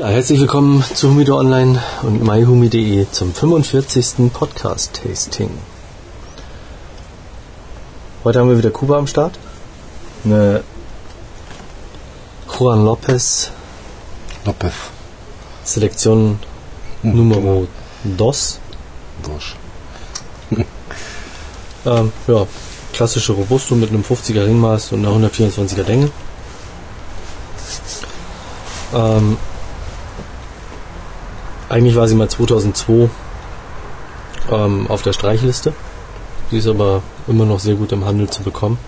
Ja, herzlich willkommen zu Humido Online und myhumi.de zum 45. Podcast-Tasting. Heute haben wir wieder Kuba am Start. Eine Juan Lopez Lopez. Selektion Hm, Numero Dos. Durch. Ähm, ja, klassische Robusto mit einem 50er Ringmaß und einer 124er Länge. Ähm, eigentlich war sie mal 2002 ähm, auf der Streichliste. Sie ist aber immer noch sehr gut im Handel zu bekommen.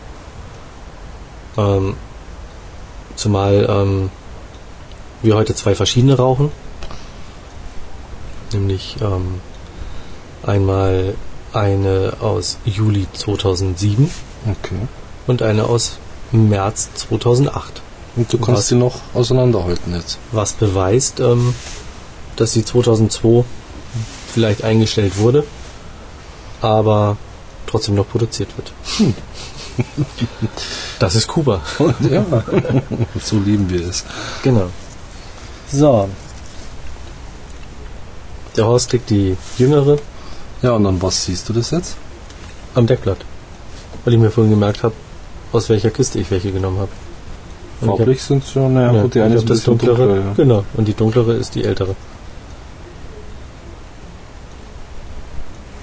Ähm, zumal ähm, wir heute zwei verschiedene rauchen. Nämlich ähm, einmal eine aus Juli 2007 Okay. und eine aus März 2008. Und du kannst Was? sie noch auseinanderhalten jetzt. Was beweist, ähm, dass sie 2002 vielleicht eingestellt wurde, aber trotzdem noch produziert wird. Das ist Kuba. ja. so lieben wir es. Genau. So. Der Horst kriegt die jüngere Ja, und dann was siehst du das jetzt? am Deckblatt. Weil ich mir vorhin gemerkt habe, aus welcher Kiste ich welche genommen habe. Farblich sind schon, naja, Ja, gut, die eine ist ein bisschen dunkler, ja. Genau, und die dunklere ist die ältere.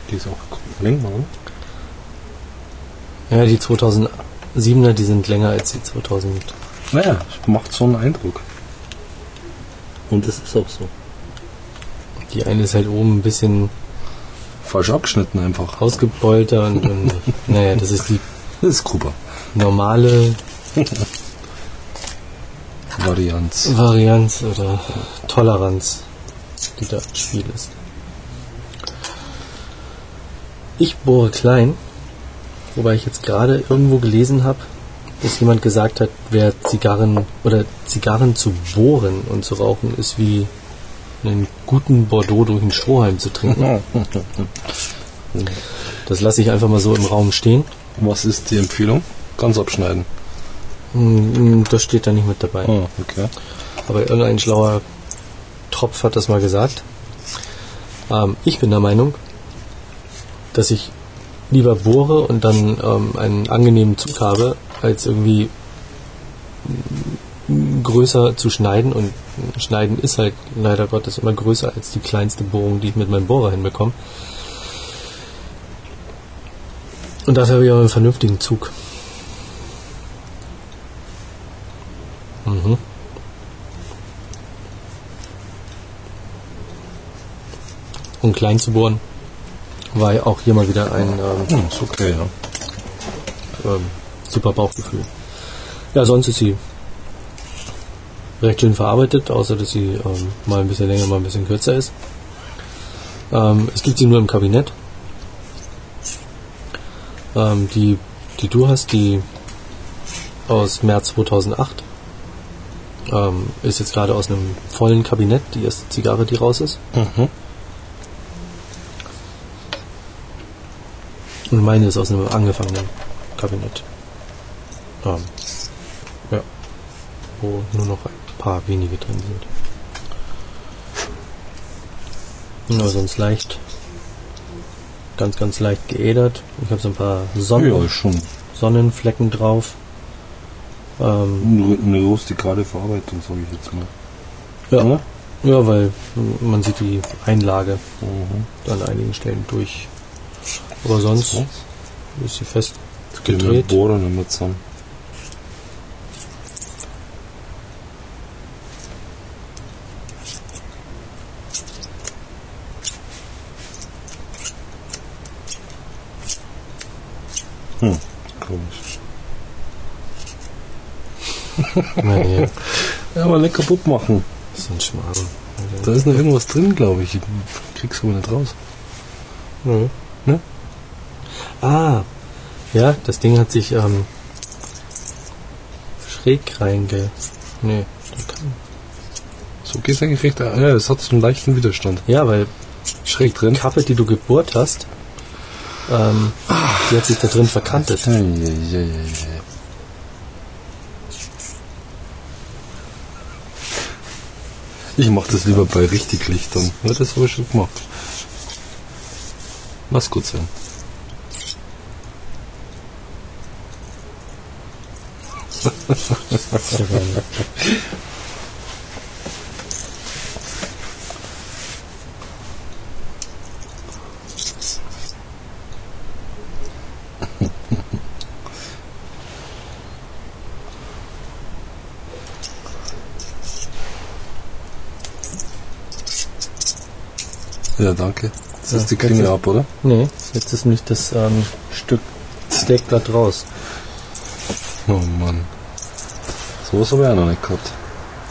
Die ist auch länger, oder? Ja, die 2007er, die sind länger als die 2000. Naja, macht so einen Eindruck. Und das ist auch so. Die eine ist halt oben ein bisschen Falsch abgeschnitten einfach. ausgebeulter und, und naja, das ist die Das ist Kuba. normale Varianz. Varianz oder Toleranz, die da im Spiel ist. Ich bohre klein, wobei ich jetzt gerade irgendwo gelesen habe, dass jemand gesagt hat, wer Zigarren oder Zigarren zu bohren und zu rauchen ist wie einen guten Bordeaux durch einen Strohhalm zu trinken. Das lasse ich einfach mal so im Raum stehen. Was ist die Empfehlung? Ganz abschneiden. Hm, Das steht da nicht mit dabei. Ah, okay. Aber irgendein schlauer Tropf hat das mal gesagt. Ähm, ich bin der Meinung, dass ich lieber bohre und dann ähm, einen angenehmen Zug habe, als irgendwie größer zu schneiden. Und schneiden ist halt leider Gottes immer größer als die kleinste Bohrung, die ich mit meinem Bohrer hinbekomme. Und dafür habe ich aber einen vernünftigen Zug. Mhm. um klein zu bohren, war ja auch hier mal wieder ein ähm, Hm, okay, ja. ähm, super Bauchgefühl. Ja, sonst ist sie recht schön verarbeitet, außer dass sie ähm, mal ein bisschen länger, mal ein bisschen kürzer ist. Ähm, es gibt sie nur im Kabinett. Ähm, die, die du hast, die aus März 2008, ähm, ist jetzt gerade aus einem vollen Kabinett, die erste Zigarre, die raus ist. Mhm. Und meine ist aus einem angefangenen Kabinett. Ähm, ja. Wo nur noch ein paar wenige drin sind. Ja, sonst leicht. Ganz, ganz leicht geädert. Ich habe so ein paar Sonnen Ja, Sonnenflecken drauf. Ähm, eine rustikale Verarbeitung, sage ich jetzt mal. ja, Oder? ja, weil man sieht die Einlage Mhm. an einigen Stellen durch. Aber sonst So. ist sie fest gedreht. Bohrer nicht mehr zusammen. Hm, komisch. Naja, Ja, aber nicht kaputt machen. das ist ein Schmarrn. Da ist noch irgendwas drin, glaube ich. Ich krieg's aber nicht raus. Nö. Ne? Ah, ja, das Ding hat sich ähm, schräg reinge... Nee, da kann... So geht's eigentlich recht. Ah, Ja, es hat so einen leichten Widerstand. Ja, weil Schräg drin. die Kappe, die du gebohrt hast, ähm, die hat sich da drin verkantet. Ei, ei, ei, ei. Ich mache das lieber bei richtig Lichtern. Ja, das habe ich schon gemacht. Lass gut sein. Sehr geil. Ja, danke. Das Ja, ist die Klinge ab, oder? Nee, jetzt ist nämlich das ähm, Stück Steakblatt raus. Oh Mann. So was habe ich auch noch nicht gehabt.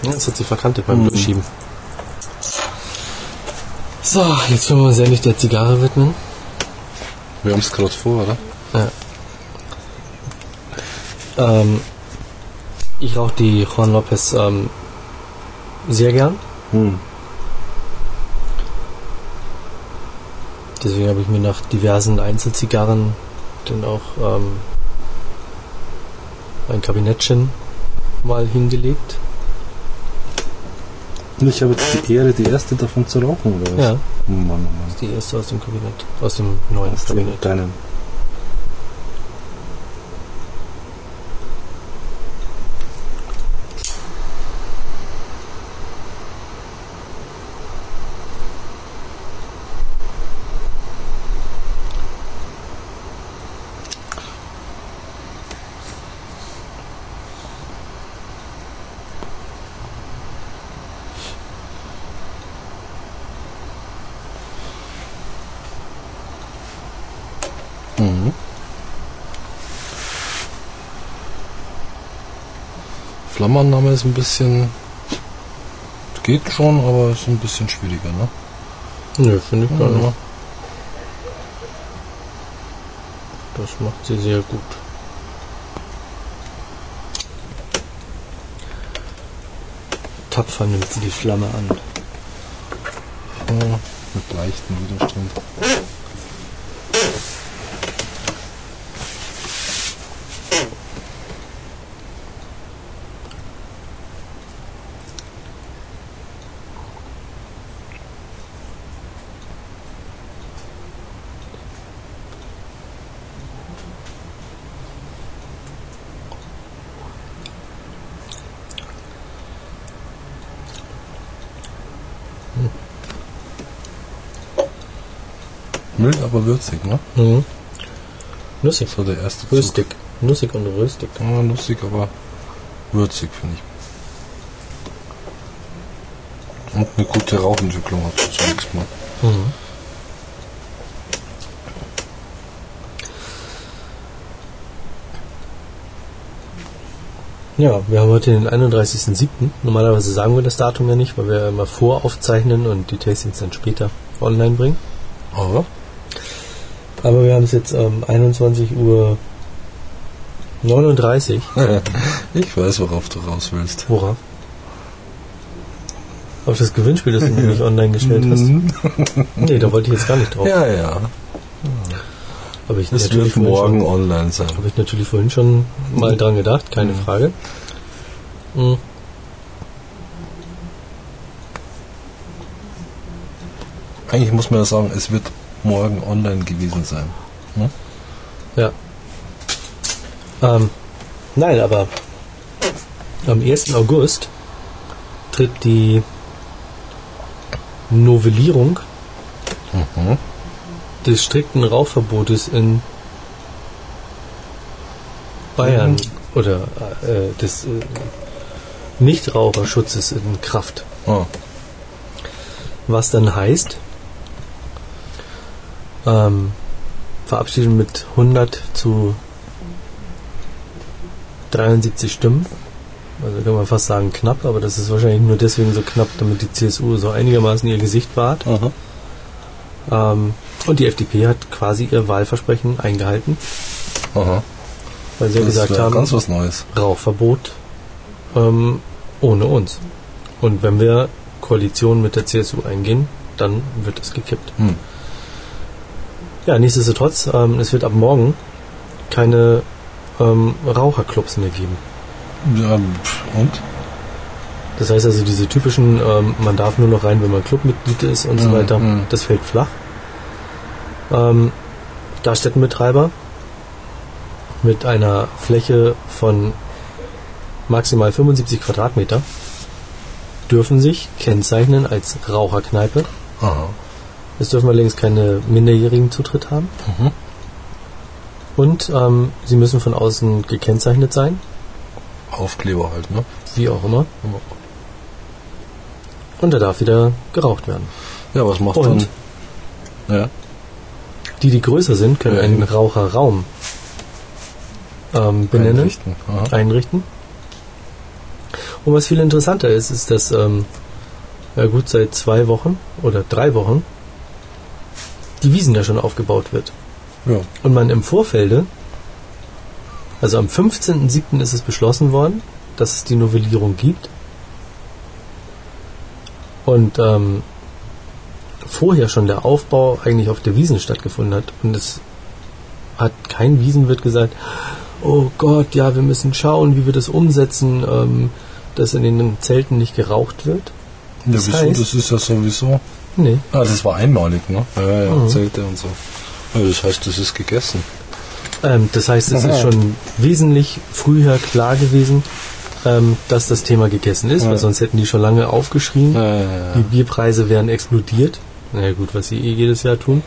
Ja, Jetzt hat sie verkantet beim Mhm. Durchschieben. So, jetzt wollen wir uns endlich der Zigarre widmen. Wir haben es gerade vor, oder? Ähm, ich rauche die Juan Lopez ähm, sehr gern. Hm. Deswegen habe ich mir nach diversen Einzelzigarren dann auch ähm, ein Kabinettchen mal hingelegt. Ich habe jetzt die Ehre, die erste davon zu rauchen, oder was? Ja, Oh Mann, oh Mann. die erste aus dem Kabinett. Aus dem neuen Aus Kabinett. deinen. Mhm. Flammenannahme ist ein bisschen. Geht schon, aber ist ein bisschen schwieriger, ne? Nö, finde ich gar Ja. nicht. Das macht sie sehr gut. Tapfer nimmt sie die Flamme an. Ja, mit leichtem Widerstand. Mild, aber würzig, ne? Mhm. Nussig. So der erste Zug. Röstig. Nussig und röstig. Ja, lustig, aber würzig, finde ich. Und eine gute Rauchentwicklung hat es zunächst mal. Mhm. Ja, wir haben heute den 31.07. Normalerweise sagen wir das Datum ja nicht, weil wir immer voraufzeichnen und die Tastings dann später online bringen. Aber? Aber wir haben es jetzt um 21 Uhr 39. ich weiß, worauf du raus willst. Worauf? Auf das Gewinnspiel, das du mir nicht online gestellt hast. Nee, da wollte ich jetzt gar nicht drauf. Ja, ja. Aber ich Das wird morgen Schon, online sein. habe ich natürlich vorhin schon mal dran gedacht, keine Mhm. Frage. Mhm. Eigentlich muss man ja sagen, es wird morgen online gewesen sein. Ja. Ähm, nein, aber am 1. August tritt die Novellierung Mhm. des strikten Rauchverbotes in Bayern oder äh, des äh, Nichtraucherschutzes in Kraft. Ah, Was dann heißt, ähm, verabschieden mit 100 zu 73 Stimmen. Also kann man fast sagen knapp, aber das ist wahrscheinlich nur deswegen so knapp, damit die CSU so einigermaßen ihr Gesicht wahrt. Ähm, und die FDP hat quasi ihr Wahlversprechen eingehalten, Aha. weil sie ja Das gesagt haben, ganz was Neues. Rauchverbot ähm, ohne uns. Und wenn wir Koalition mit der CSU eingehen, dann wird es gekippt. Hm. Ja, nichtsdestotrotz, ähm, es wird ab morgen keine ähm, Raucherclubs mehr geben. Ja, und? Das heißt also, diese typischen, ähm, man darf nur noch rein, wenn man Clubmitglied ist und so Mhm, weiter, mhm. das fällt flach. Ähm, Gaststättenbetreiber mit einer Fläche von maximal 75 Quadratmeter dürfen sich kennzeichnen als Raucherkneipe. Aha. Es dürfen allerdings keine minderjährigen Zutritt haben. Mhm. Und ähm, sie müssen von außen gekennzeichnet sein, Aufkleber halt, ne? wie auch immer. Ja. Und da darf wieder geraucht werden. Ja, was macht Und? dann? Ja. Die, die größer sind, können Ja, einen. Raucherraum ähm, benennen, Einrichten. Aha. einrichten. Und was viel interessanter ist, ist, dass ähm, ja gut seit zwei Wochen oder drei Wochen die Wiesen ja schon aufgebaut wird. Ja. Und man im Vorfelde, also am 15.07. ist es beschlossen worden, dass es die Novellierung gibt. Und ähm, vorher schon der Aufbau eigentlich auf der Wiesen stattgefunden hat. Und es hat kein Wiesenwirt gesagt, oh Gott, ja, wir müssen schauen, wie wir das umsetzen, ähm, dass in den Zelten nicht geraucht wird. Ja, Das wieso? heißt- das ist ja sowieso. Nee. Ah, das war einmalig, ne? Ja, ja, ja. Mhm. Zelte und so. Ja, das heißt, das ist gegessen. Ähm, das heißt, es ist schon wesentlich früher klar gewesen, ähm, dass das Thema gegessen ist, Ja. weil sonst hätten die schon lange aufgeschrien. Ja, ja, ja. Die Bierpreise wären explodiert. Naja gut, was sie eh jedes Jahr tun.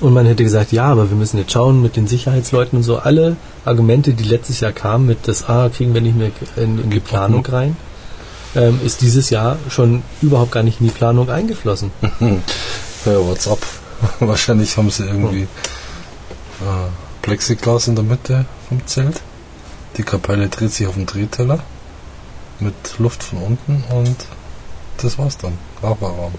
Und man hätte gesagt, ja, aber wir müssen jetzt schauen mit den Sicherheitsleuten und so. Alle Argumente, die letztes Jahr kamen mit das, ah, kriegen wir nicht mehr in, in die Planung ne? rein, ähm, ist dieses Jahr schon überhaupt gar nicht in die Planung eingeflossen. Ja, what's up? Wahrscheinlich haben sie irgendwie äh, Plexiglas in der Mitte vom Zelt. Die Kapelle dreht sich auf dem Drehteller mit Luft von unten und das war's dann. Raucherraum.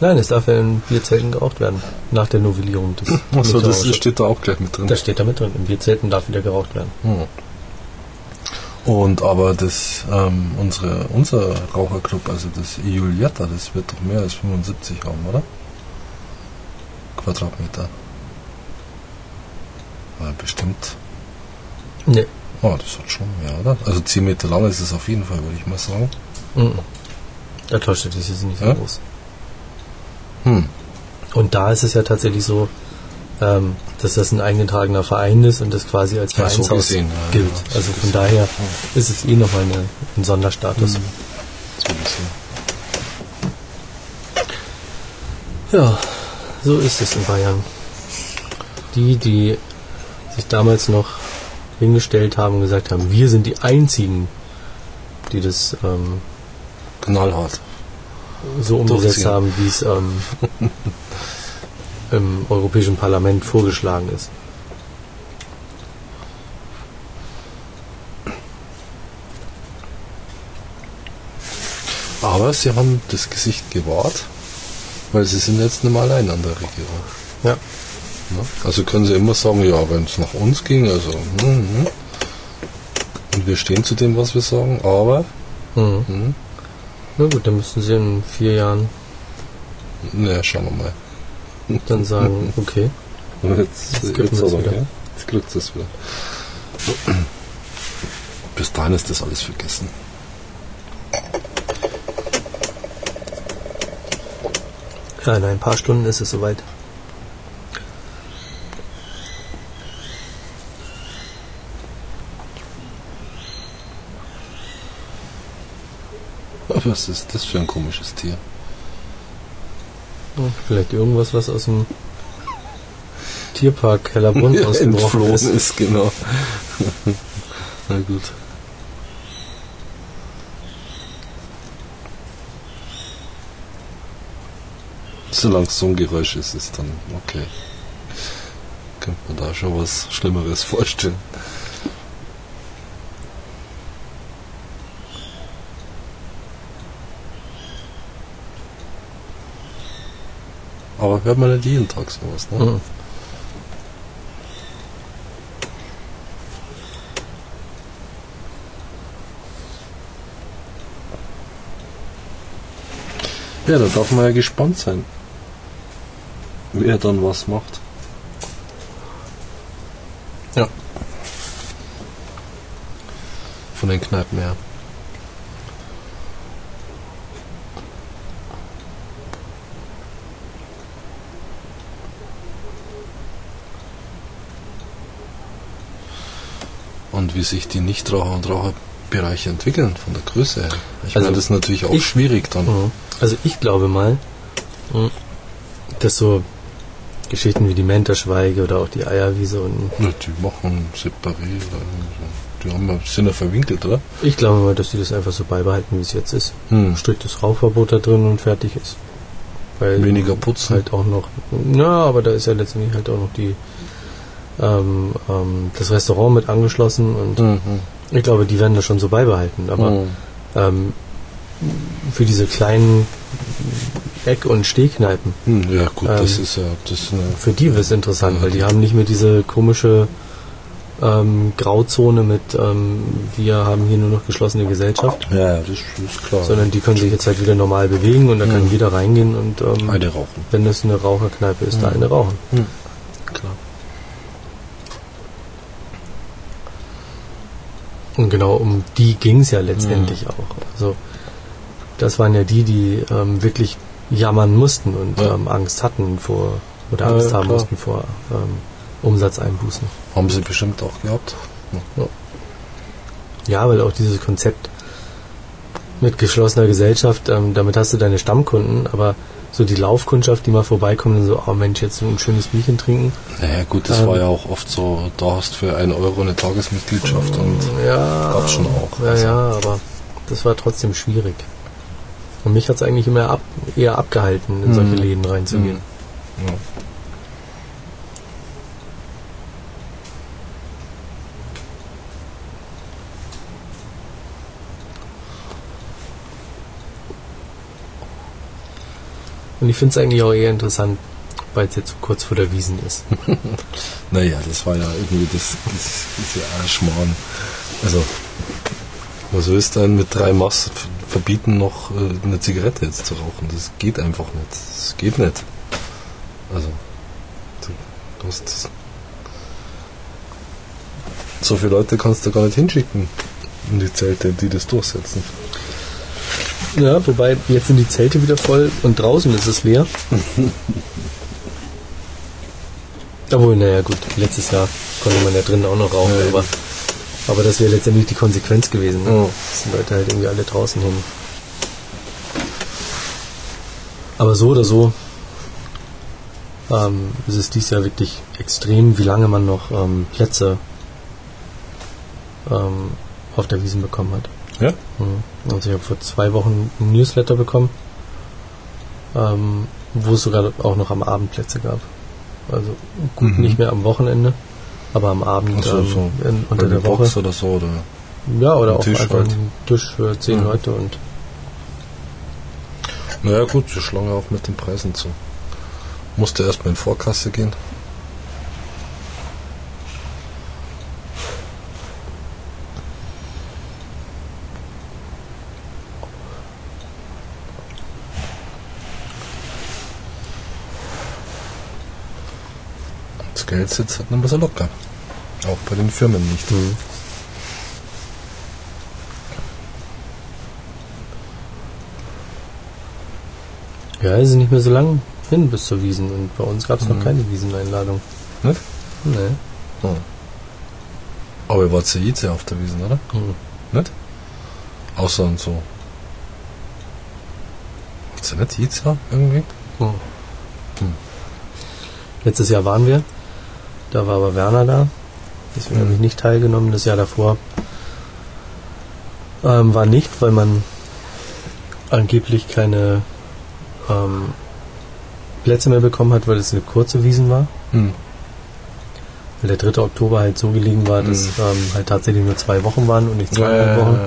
Nein, es darf ja in Bierzelten geraucht werden, nach der Novellierung des Achso, das steht da auch gleich mit drin. Das steht da mit drin. In Bierzelten darf wieder geraucht werden. Hm. Und aber das, ähm, unsere, unser Raucherclub, also das Julietta, das wird doch mehr als 75 haben, oder? Quadratmeter. Ja, bestimmt. Nee. Oh, das hat schon mehr, oder? Also 10 Meter lang ist es auf jeden Fall, würde ich mal sagen. Mhm. Da täuscht es ist nicht so Ja? groß. Hm. Und da ist es ja tatsächlich so, ähm, dass das ein eingetragener Verein ist und das quasi als Ja, so Vereinshaus gesehen, ja, gilt. ja, so also von gesehen. daher ist es eh nochmal eine, ein Sonderstatus. So gesehen. Ja, so ist es in Bayern. Die, die sich damals noch hingestellt haben und gesagt haben, wir sind die Einzigen, die das ähm, Knallhart. so umgesetzt haben, wie es ähm, im Europäischen Parlament vorgeschlagen ist. Aber sie haben das Gesicht gewahrt, weil sie sind jetzt nicht mehr allein an der Regierung. Ja. Also können sie immer sagen, ja, wenn es nach uns ging, also mhm. und wir stehen zu dem, was wir sagen, aber Mhm. mhm. Na gut, dann müssten sie in vier Jahren ne, schauen wir mal. Dann sagen, okay. Jetzt, wieder. kriegt es wieder. Bis dahin ist das alles vergessen. Ja, in ein paar Stunden ist es soweit. Was ist das für ein komisches Tier? Ja, Vielleicht irgendwas, was aus dem Tierpark Hellerbrunn Ja, ausgebrochen ist. ist, genau. Na gut. Solange es so ein Geräusch ist, ist dann okay. Könnte man da schon was Schlimmeres vorstellen. Aber hört man nicht jeden Tag sowas, ne? Mhm. Ja, da darf man ja gespannt sein, wer dann was macht. Ja. von den Kneipen her. Und wie sich die Nichtraucher und Raucherbereiche entwickeln von der Größe her. Ich Also meine, das ist natürlich auch ich- schwierig dann. Mhm. Also ich glaube mal, mh, dass so Geschichten wie die Menterschweige oder auch die Eierwiese und Ja, die machen separé. also Die haben ja, sind ja verwinkelt, oder? ich glaube mal, dass die das einfach so beibehalten, wie es jetzt ist. Hm. Striktes Rauchverbot da drin und fertig ist. Weil Weniger putzen. halt auch noch, na, aber da ist ja letztendlich halt auch noch die ähm, ähm, das Restaurant mit angeschlossen und Mhm. ich glaube, die werden das schon so beibehalten. Aber Mhm. ähm, für diese kleinen Eck- und Stehkneipen, Hm, Ja, gut, das Ähm, ist ja. Das eine, für die wird es interessant, weil die haben nicht mehr diese komische ähm, Grauzone mit ähm, wir haben hier nur noch geschlossene Gesellschaft, ja, das ist klar. sondern die können sich jetzt halt wieder normal bewegen und da kann Mhm. jeder reingehen und Eine rauchen. wenn es eine Raucherkneipe ist, da Mhm. eine rauchen. Klar. Und genau um die ging es ja letztendlich Mhm. auch. Also das waren ja die, die ähm, wirklich jammern mussten und Ja. ähm, Angst hatten vor oder Ja, Angst ja, haben klar. mussten vor ähm, Umsatzeinbußen. Haben sie bestimmt auch gehabt. Ja, weil auch dieses Konzept mit geschlossener Gesellschaft, ähm, damit hast du deine Stammkunden, aber so die Laufkundschaft, die mal vorbeikommen und so, oh Mensch, jetzt ein schönes Bierchen trinken. Naja, gut, das Ähm. war ja auch oft so, da hast du für 1 Euro eine Tagesmitgliedschaft und ja, gab's schon auch. Ja, Also- ja, aber das war trotzdem schwierig. Und mich hat es eigentlich immer ab, eher abgehalten, in solche Mhm. Läden reinzugehen. Ja. Und ich finde es eigentlich auch eher interessant, weil es jetzt so kurz vor der Wiesen ist. Naja, das war ja irgendwie das, das, das ja. Also, was willst du denn mit drei Mass f- verbieten, noch äh, eine Zigarette jetzt zu rauchen? Das geht einfach nicht. Das geht nicht. Also, du, hast so viele Leute kannst du gar nicht hinschicken in die Zelte, die das durchsetzen. Ja, wobei jetzt sind die Zelte wieder voll und draußen ist es leer. Obwohl, naja gut, letztes Jahr konnte man ja drinnen auch noch rauchen, Ja, aber, aber das wäre letztendlich die Konsequenz gewesen. Ne? Ja. Dass die Leute halt irgendwie alle draußen hin. Aber so oder so ähm, ist es dies Jahr wirklich extrem, wie lange man noch ähm, Plätze ähm, auf der Wiesen bekommen hat. Ja? Mhm. Also ich habe vor zwei Wochen ein Newsletter bekommen, ähm, wo es sogar auch noch am Abend Plätze gab. Also gut, Mhm. nicht mehr am Wochenende, aber am Abend so, ähm, so. in, unter der Woche. Box oder so, oder? Ja, oder auch Tisch einfach halt. ein Tisch für zehn Mhm. Leute und Naja, gut, wir schlagen auch mit den Preisen zu. Musste erstmal in Vorkasse gehen. Das Geld sitzt halt nicht mehr so locker. Auch bei den Firmen nicht. Mhm. ja, es ist nicht mehr so lang hin bis zur Wiesen und bei uns gab es noch Mhm. keine Wieseneinladung. Nicht? Nee. Hm. Aber ihr wart ja jetzt ja auf der Wiesen, oder? Mhm. Nicht? Außer und so. Ist ja nicht jetzt ja irgendwie? Mhm. Hm. Letztes Jahr waren wir, da war aber Werner da, deswegen Mhm. habe ich nicht teilgenommen. Das Jahr davor ähm, war nicht, weil man angeblich keine ähm, Plätze mehr bekommen hat, weil es eine kurze Wiesen war. Hm. Weil der 3. Oktober halt so gelegen war, dass Mhm. ähm, halt tatsächlich nur zwei Wochen waren und nicht zweieinhalb Wochen.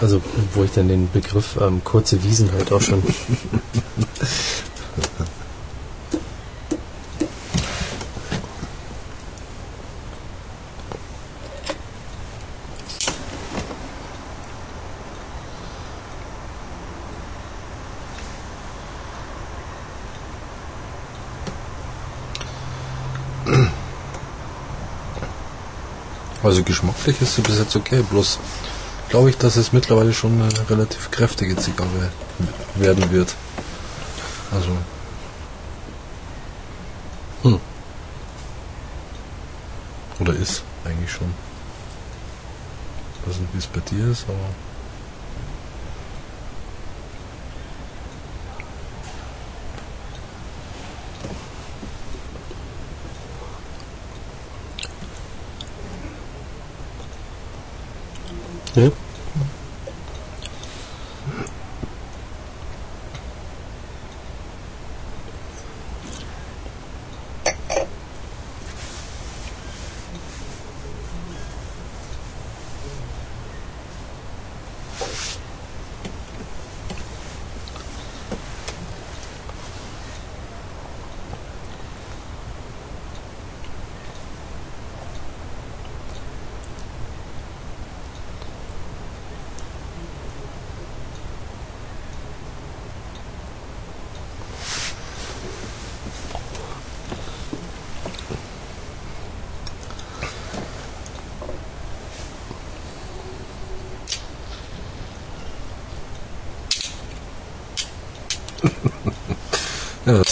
Also wo ich dann den Begriff ähm, kurze Wiesen halt auch schon Also geschmacklich ist sie bis jetzt okay, bloß glaube ich, dass es mittlerweile schon eine relativ kräftige Zigarre werden wird. Also. Hm. Oder ist eigentlich schon. Ich weiß nicht, wie es bei dir ist, aber.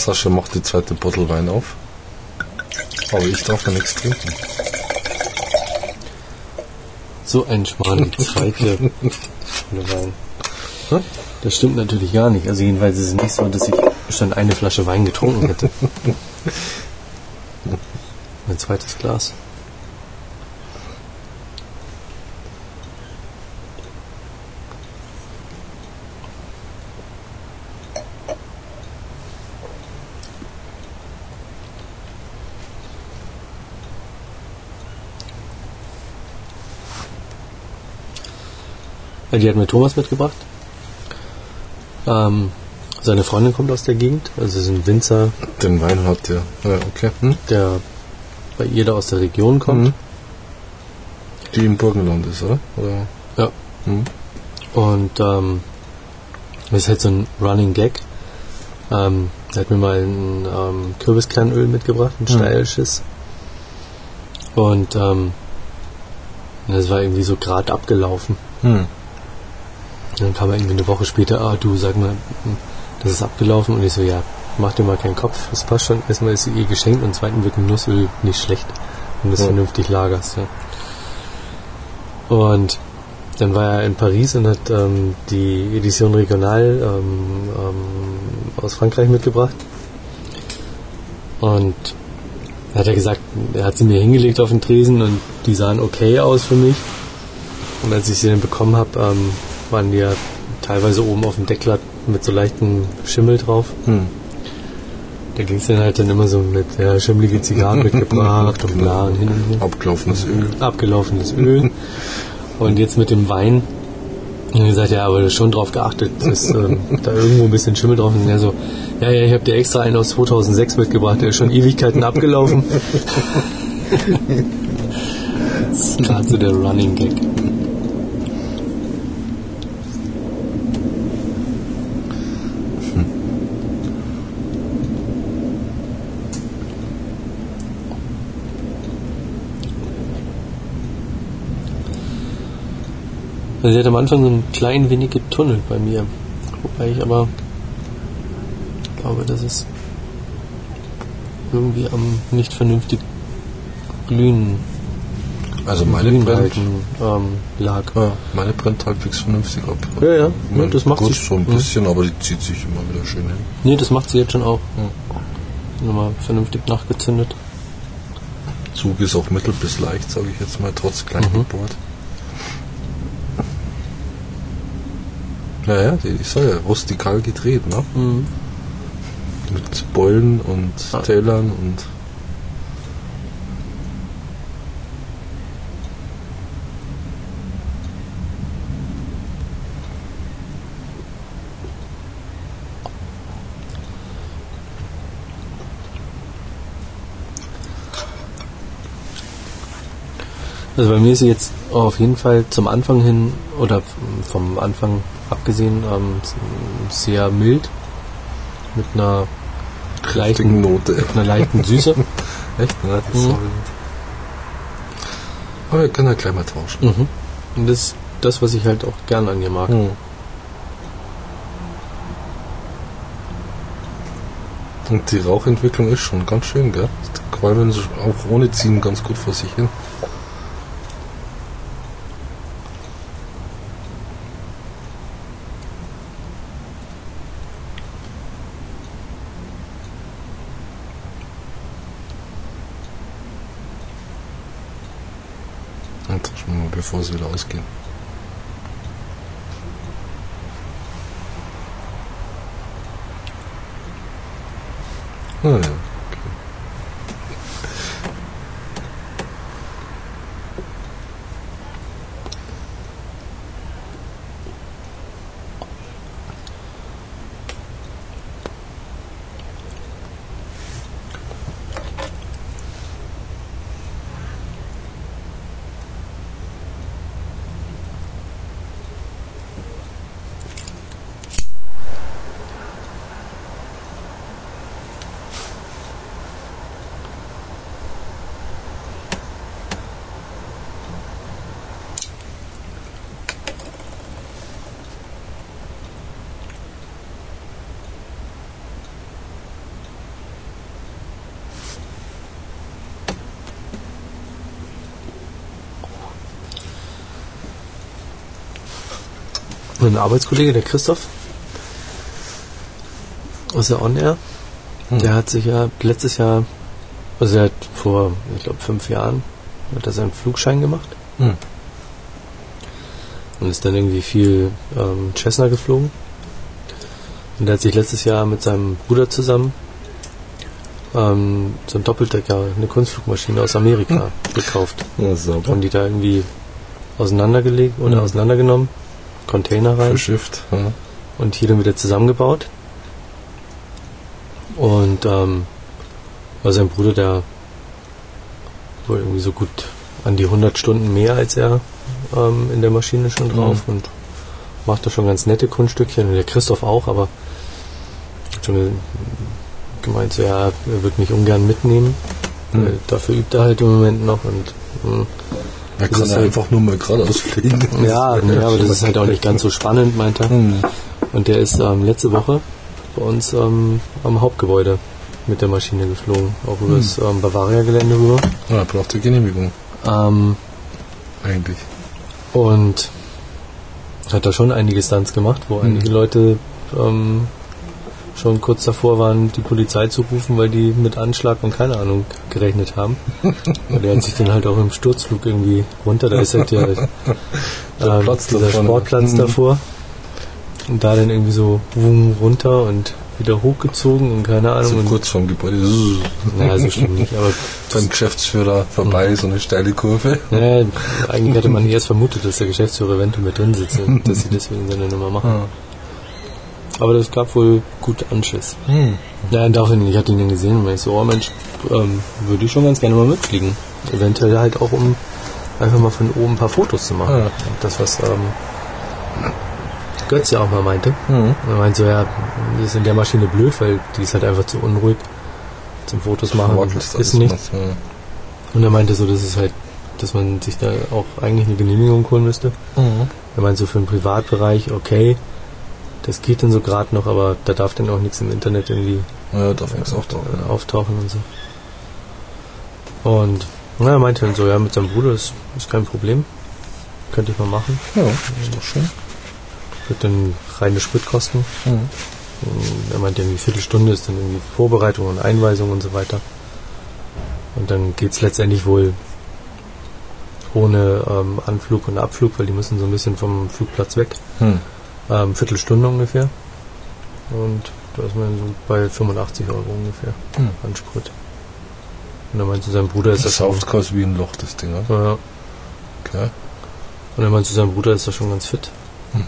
Sascha macht die zweite Bottle Wein auf. Aber ich darf ja nichts trinken. So ein Schmarrn, die zweite Wein. Das stimmt natürlich gar nicht. Also jedenfalls ist es nicht so, dass ich schon eine Flasche Wein getrunken hätte. Mein zweites Glas. Die hat mir Thomas mitgebracht. Ähm, seine Freundin kommt aus der Gegend, also ist ein Winzer, Den Wein hat der. Ja, okay. Hm? der bei ihr da aus der Region kommt. Mhm. Die im Burgenland ist, oder? oder? Ja. Hm? Und ähm, das ist halt so ein Running Gag. Ähm, er hat mir mal ein ähm, Kürbiskernöl mitgebracht, ein steirisches. Und ähm, das war irgendwie so gerade abgelaufen. Dann kam er irgendwie eine Woche später, ah du, sag mal, das ist abgelaufen. Und ich so, ja, mach dir mal keinen Kopf, das passt schon. Erstmal ist sie ihr geschenkt und zweitens wird ein Nussöl nicht schlecht, wenn du es Ja. vernünftig lagerst. Ja. Und dann war er in Paris und hat ähm, die Edition Regional ähm, ähm, aus Frankreich mitgebracht. Und da hat er gesagt, er hat sie mir hingelegt auf den Tresen und die sahen okay aus für mich. Und als ich sie dann bekommen habe, ähm, waren die ja teilweise oben auf dem Deckel mit so leichtem Schimmel drauf. Hm. Da ging es dann halt dann immer so mit ja, schimmelige Zigarren mitgebracht und bla und hin und her. Abgelaufenes Öl. Abgelaufenes Öl. Und jetzt mit dem Wein. Er gesagt, ja, aber schon drauf geachtet, dass ähm, da irgendwo ein bisschen Schimmel drauf ist. Er so, ja, ja, ich habe dir extra einen aus 2006 mitgebracht, der ist schon Ewigkeiten abgelaufen. das ist gerade so der Running Gag. Also sie hat am Anfang so ein klein wenig getunnelt bei mir. Wobei ich aber glaube, dass es irgendwie am nicht vernünftig glühen, Also meine glühen brennt, ähm, lag. ja, meine brennt halbwegs vernünftig ab. Ja, ja, Ich mein, das macht gut, sie. so ein Mhm. bisschen, aber die zieht sich immer wieder schön hin. Nee, das macht sie jetzt schon auch. Nochmal vernünftig nachgezündet. Zug ist auch mittel bis leicht, sage ich jetzt mal, trotz klein Mhm. gebohrt. Naja, die ist ja rustikal gedreht, ne? Mhm. Mit Beulen und Ah. Tälern und Also bei mir ist sie jetzt auf jeden Fall zum Anfang hin oder vom Anfang abgesehen ähm, sehr mild mit einer leichten, Note. mit einer leichten Süße. Echt? Ne? Mhm. Aber wir können ja gleich mal tauschen. Mhm. Und das ist das, was ich halt auch gern an ihr mag. Hm. Und die Rauchentwicklung ist schon ganz schön, gell? Die qualmen so auch ohne Ziehen ganz gut vor sich hin. Und tauschen wir mal, bevor sie wieder ausgehen. Ah, ja. Ein Arbeitskollege, der Christoph aus der On Air, Hm. der hat sich ja letztes Jahr, also er hat vor, ich glaube, fünf Jahren, hat er seinen Flugschein gemacht Hm. und ist dann irgendwie viel ähm, Cessna geflogen. Und er hat sich letztes Jahr mit seinem Bruder zusammen ähm, so ein Doppeldecker, eine Kunstflugmaschine aus Amerika gekauft. Ja, sauber. Haben die da irgendwie auseinandergelegt oder Mhm. auseinandergenommen, Container rein Verschifft. Ja. und hier dann wieder zusammengebaut. Und ähm, war sein Bruder, der wohl irgendwie so gut an die 100 Stunden mehr als er ähm, in der Maschine schon drauf und macht da schon ganz nette Kunststückchen und der Christoph auch, aber hat schon gemeint, so, ja, er wird mich ungern mitnehmen. Mhm. Dafür übt er halt im Moment noch und mh, Er kann ja halt- einfach nur mal geradeaus fliegen. ja, nee, aber das ist halt auch nicht ganz so spannend, meint er. Hm. Und der ist ähm, letzte Woche bei uns ähm, am Hauptgebäude mit der Maschine geflogen, auch über das ähm, Bavaria-Gelände rüber. Ja, er braucht die Genehmigung, Ähm, eigentlich. und hat da schon einige Stunts gemacht, wo einige Leute ähm, schon kurz davor waren, die Polizei zu rufen, weil die mit Anschlag und keine Ahnung gerechnet haben. und der hat sich dann halt auch im Sturzflug irgendwie runter, da ist halt ähm, Platz da dieser. Sportplatz Mhm. davor. Und da dann irgendwie so wum, runter und wieder hochgezogen und keine Ahnung. So und, kurz vorm Gebäude. ja, so stimmt nicht, aber Beim Geschäftsführer vorbei, so eine steile Kurve. Ja, eigentlich hatte man erst vermutet, dass der Geschäftsführer eventuell mit drin sitzt und dass sie deswegen seine Nummer machen. Aber das gab wohl gut Anschiss. Hm. Ja, daraufhin, ich hatte ihn dann gesehen und ich so, oh Mensch, ähm, würde ich schon ganz gerne mal mitfliegen. Eventuell halt auch, um einfach mal von oben ein paar Fotos zu machen. Ja. Das, was ähm, Götz ja auch mal meinte. Hm. Er meinte so, ja, das ist in der Maschine blöd, weil die ist halt einfach zu unruhig zum Fotos machen. Wartelst ist alles nicht. was, ja. Und er meinte so, das ist halt, dass man sich da auch eigentlich eine Genehmigung holen müsste. Mhm. Er meint so für den Privatbereich, okay, das geht dann so gerade noch, aber da darf dann auch nichts im Internet irgendwie Ja, darf nichts auftauchen. äh, auftauchen und so. Und na, er meinte dann so, ja, mit seinem Bruder ist, ist kein Problem. Könnte ich mal machen. Ja, ist doch schön. Wird dann reine Spritkosten. Mhm. Er meinte, irgendwie Viertelstunde ist dann irgendwie Vorbereitung und Einweisung und so weiter. Und dann geht's letztendlich wohl ohne ähm, Anflug und Abflug, weil die müssen so ein bisschen vom Flugplatz weg. Hm. Ähm, Viertelstunde ungefähr. Und da ist man so bei 85 Euro ungefähr Hm. an Sprit. Und er meinte, sein Bruder ist Das das sauft quasi wie ein Loch, das Ding. Ja? Ja. Okay. Und er meinte, sein Bruder ist da schon ganz fit. Hm.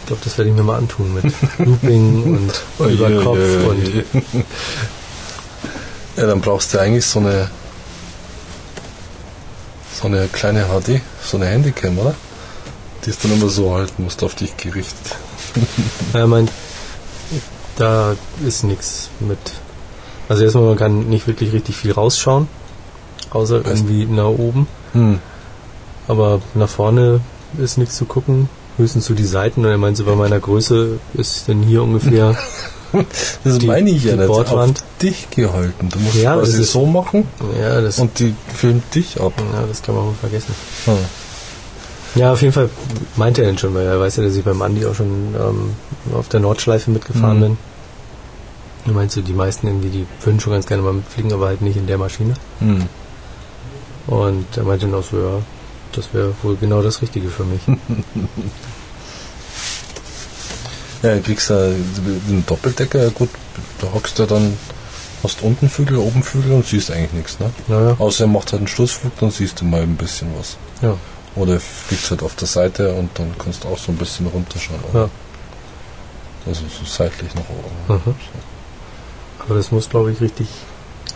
Ich glaube, das werde ich mir mal antun mit Looping und über Kopf und Ja, dann brauchst du eigentlich so eine so eine kleine HD, so eine Handycam, oder? Die ist dann immer so halten, musst auf dich gerichtet. Er meint, da ist nichts mit. Also erstmal, man kann nicht wirklich richtig viel rausschauen, außer irgendwie nach oben. Hm. Aber nach vorne ist nichts zu gucken. Höchstens so die Seiten. Und er meint so, bei meiner Größe ist denn hier ungefähr. Das Die- meine ich ja die nicht. Bordwand. Auf dich gehalten. Du musst Ja, das quasi ist- so machen ja, das, und die filmt dich ab. ja, das kann man wohl vergessen. Hm. Ja, auf jeden Fall meint er denn schon, weil er weiß ja, dass ich beim Andi auch schon ähm, auf der Nordschleife mitgefahren Mhm. bin. Du meinst du, die meisten irgendwie, die würden schon ganz gerne mal mitfliegen, aber halt nicht in der Maschine. Hm. Und er meinte dann auch so, ja, das wäre wohl genau das Richtige für mich. Ja, du kriegst da den Doppeldecker, ja gut, da hockst du dann, hast unten Flügel, oben Flügel und siehst eigentlich nichts, ne? naja, Außer er macht halt einen Sturzflug, dann siehst du mal ein bisschen was. ja. Oder fliegst halt auf der Seite und dann kannst du auch so ein bisschen runterschauen. Ja. Also so seitlich nach oben. Mhm. Aber das muss, glaube ich, richtig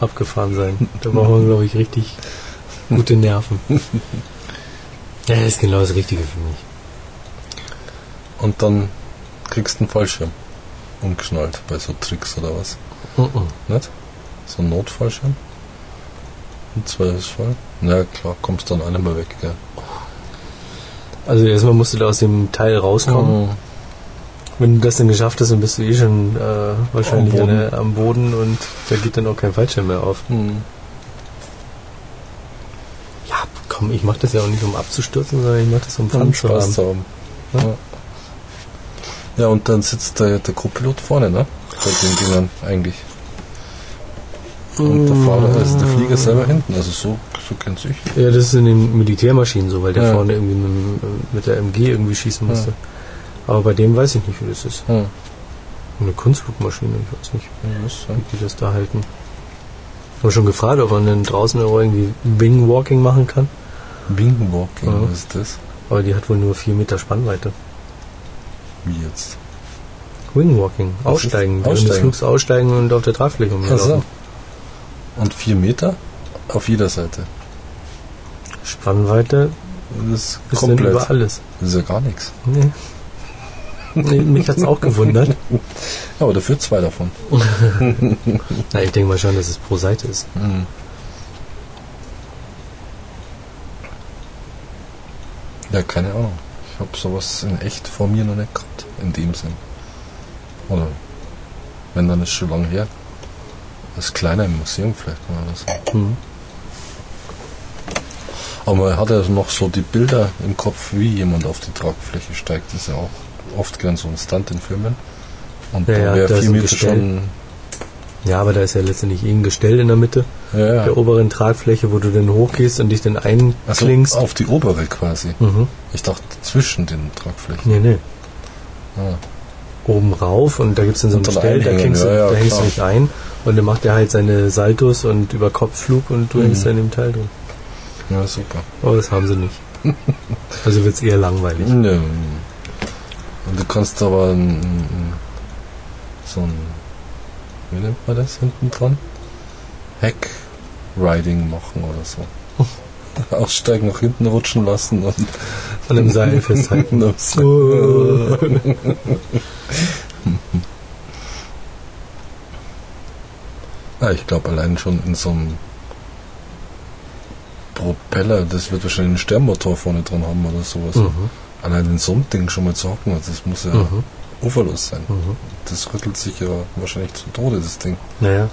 abgefahren sein. Da braucht man, glaube ich, richtig gute Nerven. Ja, das ist genau das Richtige für mich. Und dann kriegst du einen Fallschirm umgeschnallt bei so Tricks oder was. Mhm. Nicht? So ein Notfallschirm. Im Zweifelsfall. Na ja, klar, kommst dann auch nicht mehr weg, gell? Also erstmal musst du da aus dem Teil rauskommen. Mhm. Wenn du das dann geschafft hast, dann bist du eh schon äh, wahrscheinlich Am Boden. Boden. am Boden und da geht dann auch kein Fallschirm mehr auf. Mhm. Ja, komm, ich mach das ja auch nicht, um abzustürzen, sondern ich mach das, um Fun Um zu Spaß haben. zu haben. Ja. Ja. ja, und dann sitzt der, der Co-Pilot vorne, ne? Bei den Dingern eigentlich. Und der Fahrer, also der Flieger selber hinten. Also so, so kenn's ich. Ja, das ist in den Militärmaschinen so, weil der Ja. vorne irgendwie mit, der MG irgendwie schießen musste. Aber bei dem weiß ich nicht, wie das ist. Hm. Eine Kunstflugmaschine, ich weiß nicht, Ja, wie die das da halten. Ich habe schon gefragt, ob man denn draußen irgendwie Wingwalking machen kann. Wingwalking, Ja. was ist das? Aber die hat wohl nur 4 Meter Spannweite. Wie jetzt? Wingwalking, aussteigen. Während des aussteigen? Flugs aussteigen und auf der Tragfläche Ach so. rumlaufen. Und vier Meter auf jeder Seite. Spannweite Das ist komplett. über alles. Das ist ja gar nichts. Nee. nee mich hat's auch gewundert. Aber dafür zwei davon. Na, ich denke mal schon, dass es pro Seite ist. Mhm. Ja, keine Ahnung. Ich habe sowas in echt vor mir noch nicht gehabt. In dem Sinn. Oder wenn, dann ist schon lange her. Das kleiner im Museum vielleicht mal oder so. Hm. Aber man hat ja noch so die Bilder im Kopf, wie jemand auf die Tragfläche steigt. Das ist ja auch oft gern so ein Stunt in Filmen. Und Ja, da ja, wäre Gestell. schon. Ja, aber da ist ja letztendlich eh ein Gestell in der Mitte Ja, ja. der oberen Tragfläche, wo du dann hochgehst und dich dann Also einklingst. auf die obere quasi. mhm. Ich dachte zwischen den Tragflächen. Nee, nee. Ah. Oben rauf und da gibt's dann so ein dann Gestell, da, hängst du, ja, ja, da hängst du dich ein und dann macht er halt seine Saltos und über Kopfflug und du Mhm. hängst da in dem Teil drin. Ja, super. Aber das haben sie nicht. Also wird's eher langweilig. Nö. Und du kannst aber ein, ein, so ein, wie nennt man das hinten dran? Heck-Riding machen oder so. Aussteigen, nach hinten rutschen lassen und An einem Seil festhalten. Ah, ich glaube allein schon in so einem Propeller, das wird wahrscheinlich einen Sternmotor vorne dran haben oder sowas. Mhm. Allein in so einem Ding schon mal zu hocken, das muss ja Mhm. uferlos sein. Mhm. Das rüttelt sich ja wahrscheinlich zu Tode, das Ding. Naja.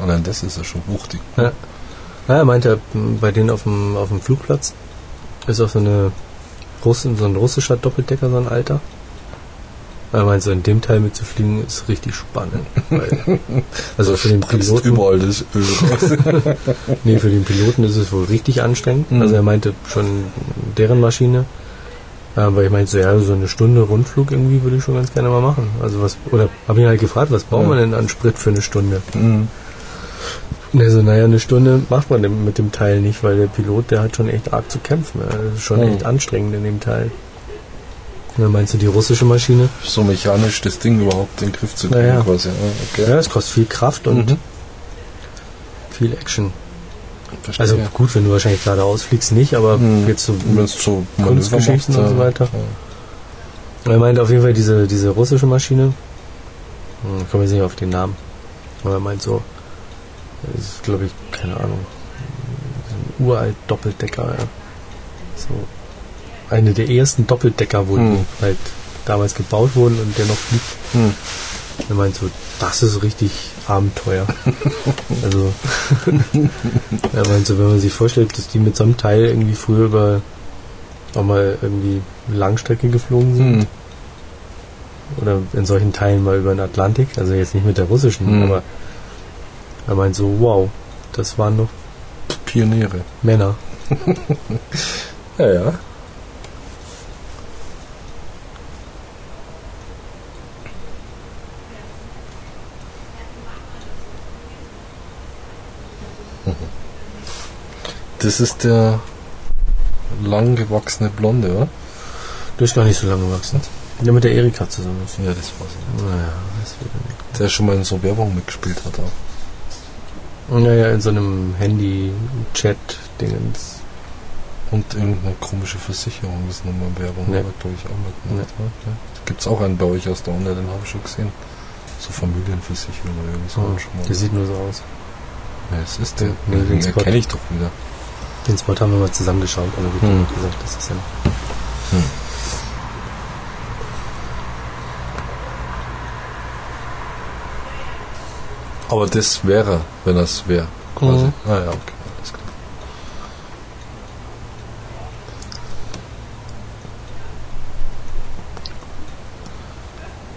Allein das ist ja schon wuchtig. Ja, er meinte, bei denen auf dem, auf dem Flugplatz ist auch so, eine Russin, so ein russischer Doppeldecker, so ein alter. Er meint, so in dem Teil mitzufliegen ist richtig spannend. Weil, also für den Piloten, überall das Öl raus. nee, für den Piloten ist es wohl richtig anstrengend. Mhm. Also er meinte schon deren Maschine. Aber ich meinte so, ja, so eine Stunde Rundflug irgendwie würde ich schon ganz gerne mal machen. Also was, oder habe ihn halt gefragt, was braucht Ja. man denn an Sprit für eine Stunde? Mhm. Und er so, naja, eine Stunde macht man mit dem Teil nicht, weil der Pilot, der hat schon echt arg zu kämpfen. Das ist schon Mhm. echt anstrengend in dem Teil. Und dann meinst du die russische Maschine? so mechanisch das Ding überhaupt in den Griff zu kriegen Naja. quasi. Ja, okay. Ja, es kostet viel Kraft und Mhm. viel Action. Verstehe. Also gut, wenn du wahrscheinlich geradeaus fliegst, nicht, aber Mhm. jetzt so. Manöver Kunstgeschichten und so weiter. Ja. Er meint auf jeden Fall diese, diese russische Maschine. Hm, Ich komme jetzt nicht auf den Namen. Aber er meint so, das ist glaube ich, keine Ahnung, uralt Doppeldecker. Ja. So eine der ersten Doppeldecker, wo Hm. halt damals gebaut wurden und der noch fliegt. Hm. Er meint so, das ist richtig Abenteuer. also, er meint so, wenn man sich vorstellt, dass die mit so einem Teil irgendwie früher über auch mal irgendwie Langstrecke geflogen sind Hm. oder in solchen Teilen mal über den Atlantik, also jetzt nicht mit der russischen, Hm. aber er meint so, wow, das waren noch Pioniere. Männer. Ja, ja. Das ist der lang gewachsene Blonde, oder? Du bist gar nicht so lange gewachsen. Der mit der Erika zusammen ist. Ja, das war's. Naja, das wird nicht. Der schon mal in so Werbung mitgespielt hat auch. Naja, in so einem Handy-Chat-Dingens. Und irgendeine komische Versicherung ist nochmal Werbung, Nee. aber glaube ich auch mitgemacht. Ja. Gibt es auch einen bei euch aus der Runde, den habe ich schon gesehen. So Familienversicherung oder irgendwas. Oh, schon mal. der sieht nur so aus. Ja, es ist der. Nee, den kenne ich doch wieder. Den Spot haben wir mal zusammengeschaut, aber wie Hm. gesagt, das ist ja. Aber das wäre, wenn das wäre, quasi. Mhm. Ah ja, okay, alles klar.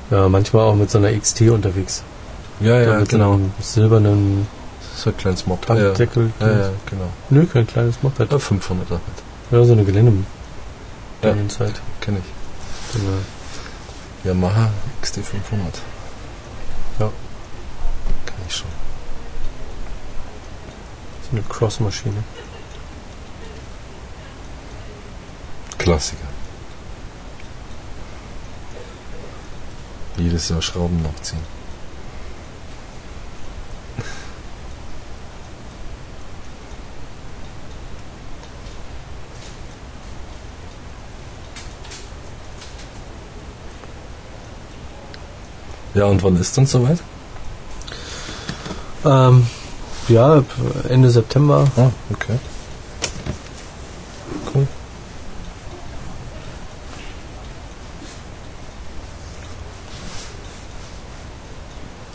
Ja, manchmal auch mit so einer XT unterwegs. Ja, ja, mit genau. so einem silbernen So ein kleines Moped. Tankdeckel. Ja, ja, ja, genau. Nö, kein kleines Moped. Ja, 500 halt. Ja, so eine Gelände. Ja. Zeit. Kenne ich. Genau. Yamaha XT 500. Ja. Kenn ich schon. So eine Crossmaschine. Klassiker. Jedes Jahr Schrauben nachziehen. Ja, und wann ist dann soweit? Ähm, ja, Ende September. Ah, okay. Cool.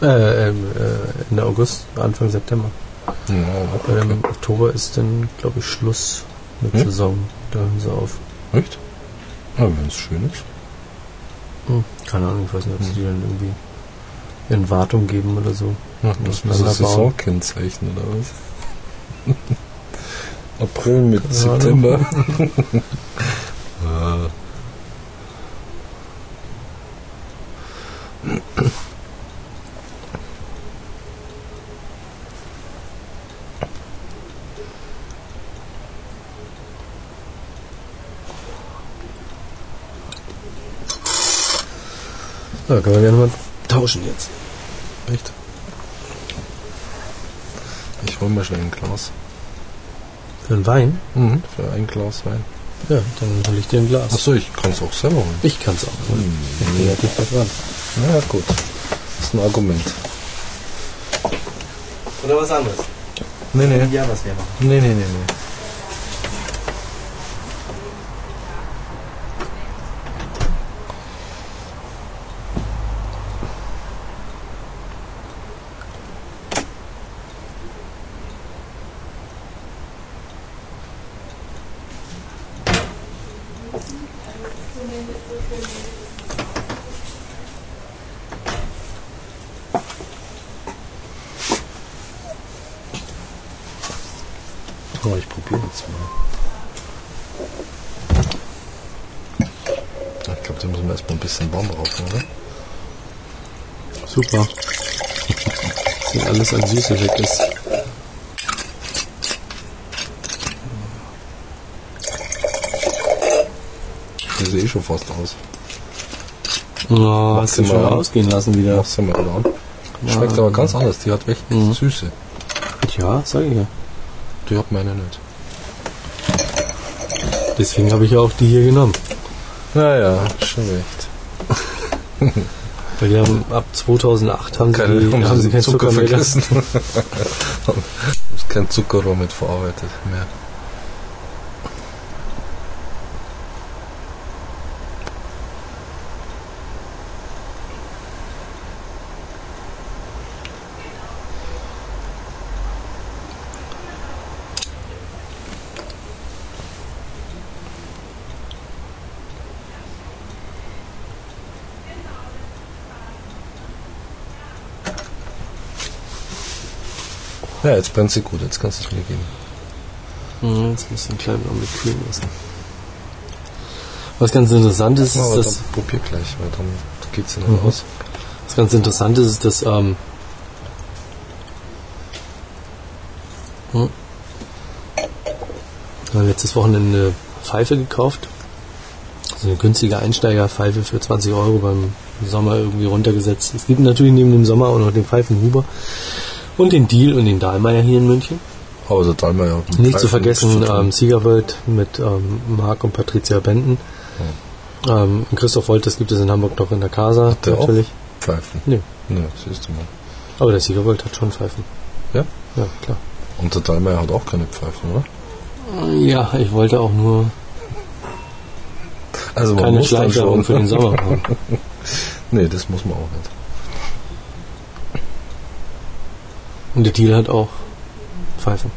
Äh, ähm, äh, Ende August, Anfang September. Ja, Weil okay. Im Oktober ist dann, glaube ich, Schluss mit Hm? Saison. Da hören sie auf. Echt? Ja, wenn es schön ist. Hm, keine Ahnung, ich weiß nicht, ob sie die dann irgendwie in Wartung geben oder so. Ja, das muss das. Saisonkennzeichen oder was? April mit Keine September. Ah. Ja, können wir gerne mal tauschen jetzt. Echt? Ich hol mir schnell ein Glas. Für einen Wein? Mhm. Für ein Glas Wein. Ja, dann hol ich dir ein Glas. Achso, ich kann es auch selber holen. Ich kann es auch. Hm, Ich bin ja dicht da dran. Na ja, gut. Das ist ein Argument. Oder was anderes? Nee, nee. Ja, was wir machen. Nee, nee, nee, nee. Oh, ich probiere jetzt mal. Ich glaube, da müssen wir erstmal ein bisschen warm brauchen, oder? Super. Wenn alles an Süße weg ist. Die sehe eh schon fast aus. Mach's hast du schon mal an. ausgehen lassen wieder. Mach's ja mal an. Schmeckt aber ganz anders. Die hat echt Mhm. Süße. Ja, sag ich ja. Die hat meine nicht. Deswegen habe ich auch die hier genommen. Naja, schon recht. Weil die haben ab 2008 haben Keine, sie, haben sie keinen Zucker, mehr. vergessen. kein Zuckerrohr mit verarbeitet mehr. Ja, jetzt brennt sie gut, jetzt kannst du es mir geben. Mhm, Jetzt muss ich einen kleinen Augenblick kühlen lassen. Was ganz interessant ist, ist dass, probier gleich, weil dann geht's ja Mhm. aus. was ganz interessant ist, ist, dass ähm, hm, wir haben letztes Wochenende eine Pfeife gekauft. So eine günstige Einsteigerpfeife für 20 Euro beim Sommer irgendwie runtergesetzt. Es gibt natürlich neben dem Sommer auch noch den Pfeifenhuber und den Deal und den Dahlmeier hier in München. Aber der Dalmeier. Nicht zu vergessen ähm, Siegerworld mit ähm, Marc und Patricia Benden. Ähm, und Christoph Wolters gibt es in Hamburg noch in der Casa, der auch? natürlich. Pfeifen. Nee, Ne, siehst du mal. aber der Siegerworld hat schon Pfeifen. Ja? Ja, klar. Und der Dalmeier hat auch keine Pfeifen, oder? Ja, ich wollte auch nur Also man keine Schleichwerbung für den Sommer haben. nee, das muss man auch nicht. Und der Deal hat auch Pfeifen.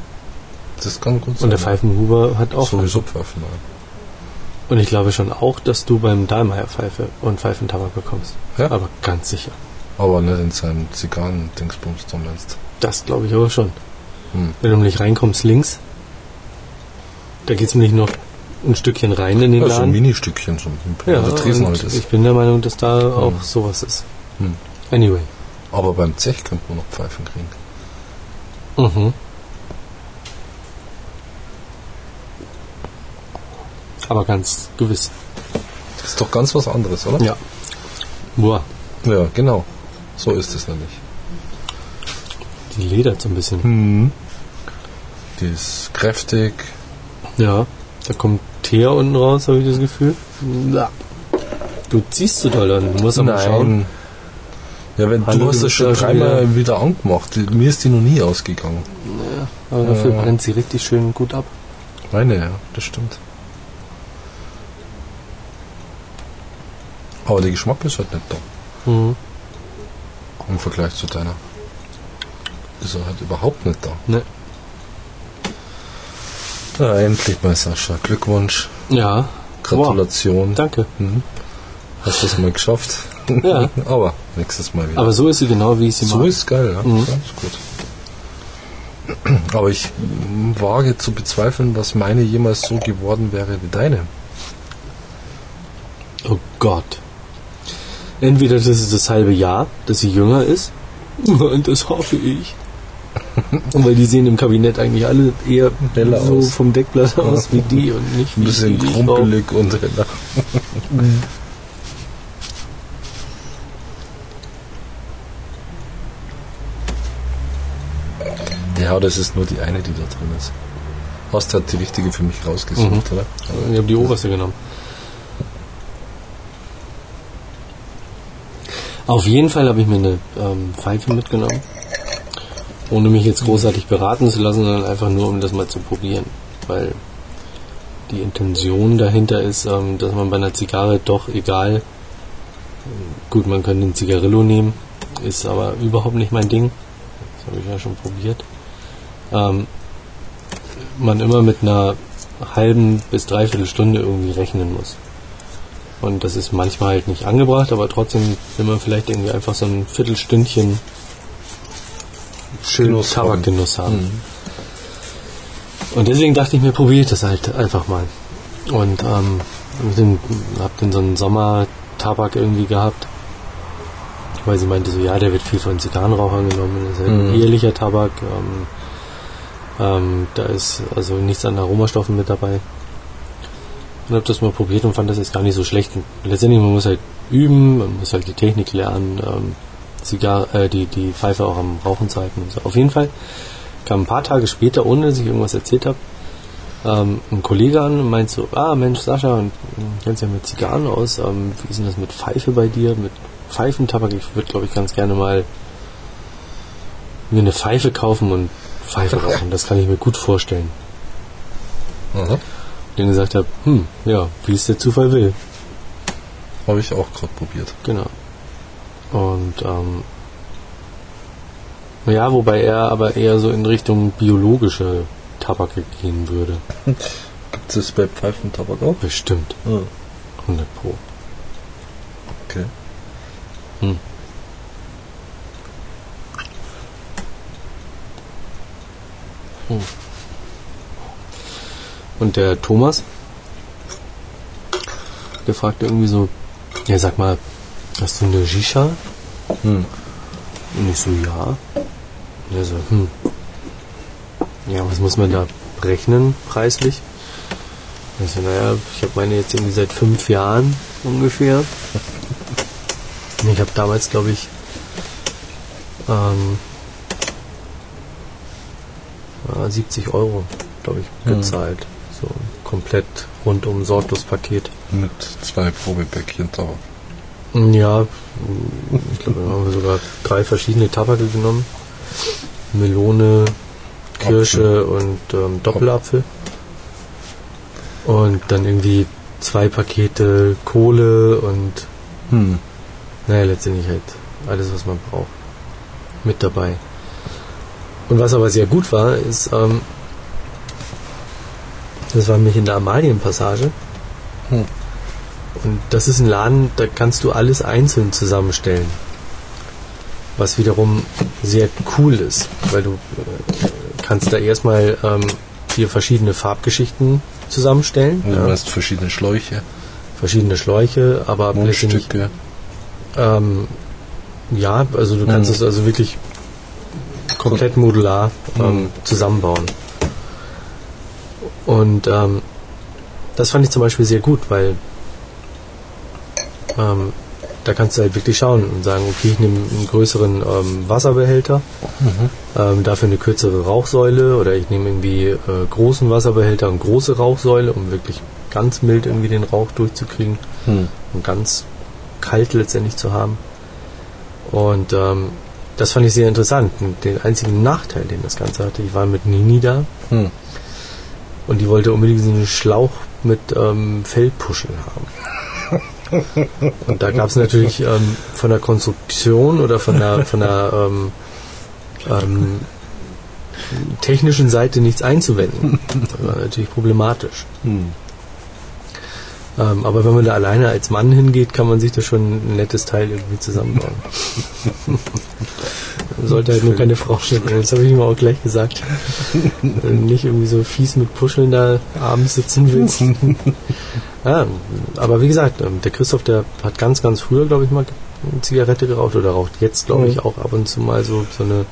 Das kann gut sein. Und der Pfeifenhuber hat auch Sowieso Pfeifen. Ja. Und ich glaube schon auch, dass du beim Dahlmeier Pfeife und Pfeifentabak bekommst. Ja? Aber ganz sicher. Aber nicht in seinem Zigarren-Dingsbums meinst. Das glaube ich aber schon. Hm. Wenn du nämlich reinkommst links, da geht es nämlich noch ein Stückchen rein in den Ja, so ein Laden. Mini-Stückchen schon. Ja, halt ist. ich bin der Meinung, dass da auch sowas ist. Hm. Anyway. Aber beim Zech könnte man noch Pfeifen kriegen. Mhm. Aber ganz gewiss. Das ist doch ganz was anderes, oder? Ja. Boah, Ja, genau. So ist es nämlich. die ledert so ein bisschen. Mhm. Die ist kräftig. Ja, da kommt Teer unten raus, habe ich das Gefühl. Ja. Du ziehst so doll an. Du musst aber schauen. Ja, wenn Hallo, du hast das schon ja dreimal wieder angemacht. Die- Mir ist die noch nie ausgegangen. Aber dafür Ja. brennt sie richtig schön gut ab. Meine, ja, das stimmt. Aber der Geschmack ist halt nicht da. Mhm. Im Vergleich zu deiner. Ist er halt überhaupt nicht da. Ne. Ja, endlich mal Sascha. Glückwunsch. Ja. Gratulation. Wow, danke. Mhm. Hast du es mal geschafft? Ja. Aber nächstes Mal wieder. Aber so ist sie genau, wie ich sie so mag. ist geil, ja. Mhm. ist gut. Aber ich wage zu bezweifeln, dass meine jemals so geworden wäre wie deine. Oh Gott. Entweder das ist das halbe Jahr, dass sie jünger ist. Und das hoffe ich. Weil die sehen im Kabinett eigentlich alle eher Heller so aus. vom Deckblatt aus wie die und nicht wie Ein bisschen krumpelig und heller. Ja, das ist nur die eine, die da drin ist. Hast halt die richtige für mich rausgesucht, Mhm. oder? Ich habe die oberste genommen. Auf jeden Fall habe ich mir eine ähm, Pfeife mitgenommen. Ohne mich jetzt großartig beraten zu lassen, sondern einfach nur, um das mal zu probieren. Weil die Intention dahinter ist, ähm, dass man bei einer Zigarre doch egal, gut, man könnte einen Zigarillo nehmen, ist aber überhaupt nicht mein Ding. Das habe ich ja schon probiert. Ähm, man immer mit einer halben bis dreiviertel Stunde irgendwie rechnen muss. Und das ist manchmal halt nicht angebracht, aber trotzdem will man vielleicht irgendwie einfach so ein Viertelstündchen schön Genuss haben. Tabakgenuss haben. Mhm. Und deswegen dachte ich mir, probiere ich das halt einfach mal. Und ähm, den, hab dann so einen Sommertabak irgendwie gehabt. Weil sie meinte so, ja, der wird viel von Zigarrenrauchern genommen. Das ist halt ein Mhm. ehrlicher Tabak. Ähm, ähm, da ist also nichts an Aromastoffen mit dabei. Und habe das mal probiert und fand das jetzt gar nicht so schlecht. Letztendlich, man muss halt üben, man muss halt die Technik lernen, ähm, Zigar äh, die, die Pfeife auch am Rauchen zu halten und so. Auf jeden Fall kam ein paar Tage später, ohne dass ich irgendwas erzählt habe, ähm, ein Kollege an und meint so, ah Mensch, Sascha, und äh, kennst ja mit Zigarren aus, ähm, wie ist denn das mit Pfeife bei dir, mit Pfeifentabak? Ich würde, glaube ich, ganz gerne mal mir eine Pfeife kaufen und Pfeife rauchen. Das kann ich mir gut vorstellen. Aha. Den gesagt habe, hm, ja, wie es der Zufall will. Habe ich auch gerade probiert. Genau. Und ähm, ja, wobei er aber eher so in Richtung biologische Tabake gehen würde. Gibt es das bei Pfeifentabak auch? Bestimmt. Ja. 100 Pro. Okay. Oh. Und der Thomas, der fragte irgendwie so, ja sag mal, hast du eine Shisha? Hm. Und ich so, ja. Und er so, hm. Ja, was muss man da rechnen, preislich? Und ich so, naja, ich habe meine jetzt irgendwie seit fünf Jahren ungefähr. Und ich habe damals, glaube ich, ähm, äh, 70 Euro, glaube ich, Hm. gezahlt. So ein komplett rundum sorglos Paket. Mit zwei Probepäckchen drauf. Ja, ich glaube, da haben wir sogar drei verschiedene Tabake genommen. Melone, Kirsche und ähm, Doppelapfel. Und dann irgendwie zwei Pakete Kohle und Hm. naja, letztendlich halt alles, was man braucht. Mit dabei. Und was aber sehr gut war, ist, ähm, das war nämlich in der Amalienpassage. Hm. Und das ist ein Laden, da kannst du alles einzeln zusammenstellen. Was wiederum sehr cool ist, weil du äh, kannst da erstmal ähm, vier verschiedene Farbgeschichten zusammenstellen. Ja, du hast verschiedene Schläuche, verschiedene Schläuche, aber Mundstücke. ähm, ja, also du kannst Mhm. es also wirklich komplett modular ähm, Mhm. zusammenbauen. Und ähm, das fand ich zum Beispiel sehr gut, weil ähm, da kannst du halt wirklich schauen und sagen, okay, ich nehme einen größeren ähm, Wasserbehälter, Mhm. ähm, dafür eine kürzere Rauchsäule oder ich nehme irgendwie äh, großen Wasserbehälter und große Rauchsäule, um wirklich ganz mild irgendwie den Rauch durchzukriegen Hm. und ganz kalt letztendlich zu haben. Und ähm, das fand ich sehr interessant. Den einzigen Nachteil, den das Ganze hatte, ich war mit Nini da Hm. und die wollte unbedingt so einen Schlauch mit ähm, Feldpuschel haben. Und da gab es natürlich ähm, von der Konstruktion oder von der, von der ähm, ähm, technischen Seite nichts einzuwenden. Das war natürlich problematisch. Hm. Ähm, aber wenn man da alleine als Mann hingeht, kann man sich da schon ein nettes Teil irgendwie zusammenbauen. sollte halt nur keine Frau schicken. Das habe ich ihm auch gleich gesagt. Wenn du nicht irgendwie so fies mit Puscheln da abends sitzen willst. ja, aber wie gesagt, ähm, der Christoph, der hat ganz, ganz früher, glaube ich, mal eine Zigarette geraucht oder raucht jetzt, glaube ich, Mhm. auch ab und zu mal so, so eine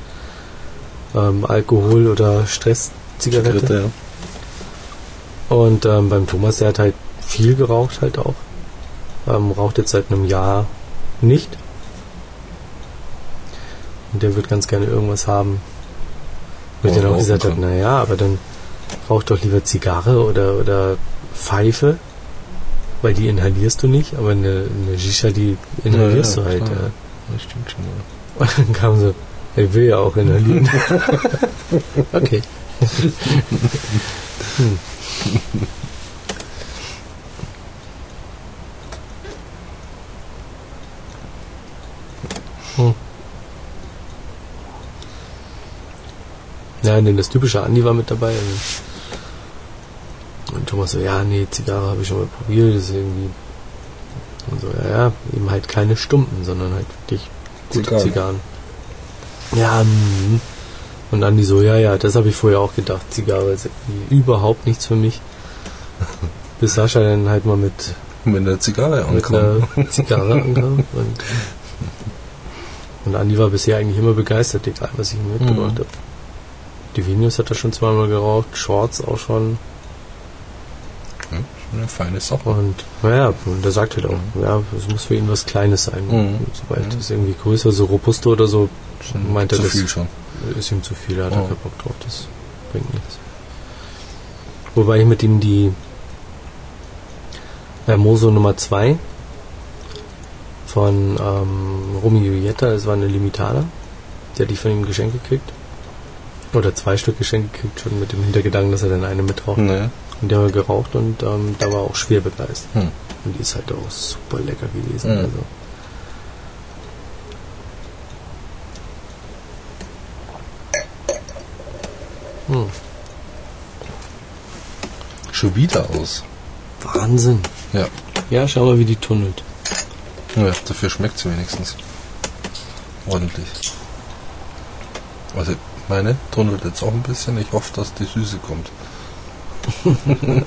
ähm, Alkohol- oder Stresszigarette. Dritte, ja. Und ähm, beim Thomas, der hat halt viel geraucht halt auch. Ähm, raucht jetzt seit einem Jahr nicht. Und der wird ganz gerne irgendwas haben. Wo ich dann auch gesagt habe, naja, aber dann rauch doch lieber Zigarre oder, oder Pfeife, weil die inhalierst du nicht, aber eine, eine Shisha, die inhalierst Ja, du halt. klar. Ja. Das stimmt schon. Ja. Und dann kam so, er will ja auch inhalieren. okay. hm. Hm. Ja, denn das typische Andi war mit dabei. Und, Thomas so, ja, nee, Zigarre habe ich schon mal probiert, das ist irgendwie. Und so, ja, ja, eben halt keine Stumpen, sondern halt wirklich gute Zigarren. Zigarren. Ja, mm. und Andi so, ja, ja, das habe ich vorher auch gedacht. Zigarre ist irgendwie überhaupt nichts für mich. Bis Sascha dann halt mal mit, Mit einer Zigarre mit ankommen. einer Zigarre ankam. Und, und Andi war bisher eigentlich immer begeistert, egal was ich ihm mitgebracht Mhm. habe. Die Venus hat er schon zweimal geraucht, Shorts auch schon. Hm, schon eine feine Sache. Und naja, und er sagt halt auch, ja, es muss für ihn was Kleines sein. Mhm. Sobald Mhm. es irgendwie größer, so robusto oder so, Schon meint er, zu das viel schon. ist ihm zu viel, da hat er Oh. keinen Bock drauf, das bringt nichts. Wobei ich mit ihm die Hermoso Nummer 2 von ähm, Romy Julietta, es war eine Limitada, die hatte ich von ihm geschenkt gekriegt. Oder zwei Stück geschenkt gekriegt, schon mit dem Hintergedanken, dass er dann eine mitraucht. Nee. Und der haben wir geraucht und ähm, da war auch schwer begeistert. Hm. Und die ist halt auch super lecker gewesen. Mhm. Also. Hm. Schon wieder aus. Wahnsinn. Ja. Ja, schau mal, wie die tunnelt. Ja dafür schmeckt sie wenigstens. Ordentlich. Also, Meine tunnelt jetzt auch ein bisschen. Ich hoffe, dass die Süße kommt.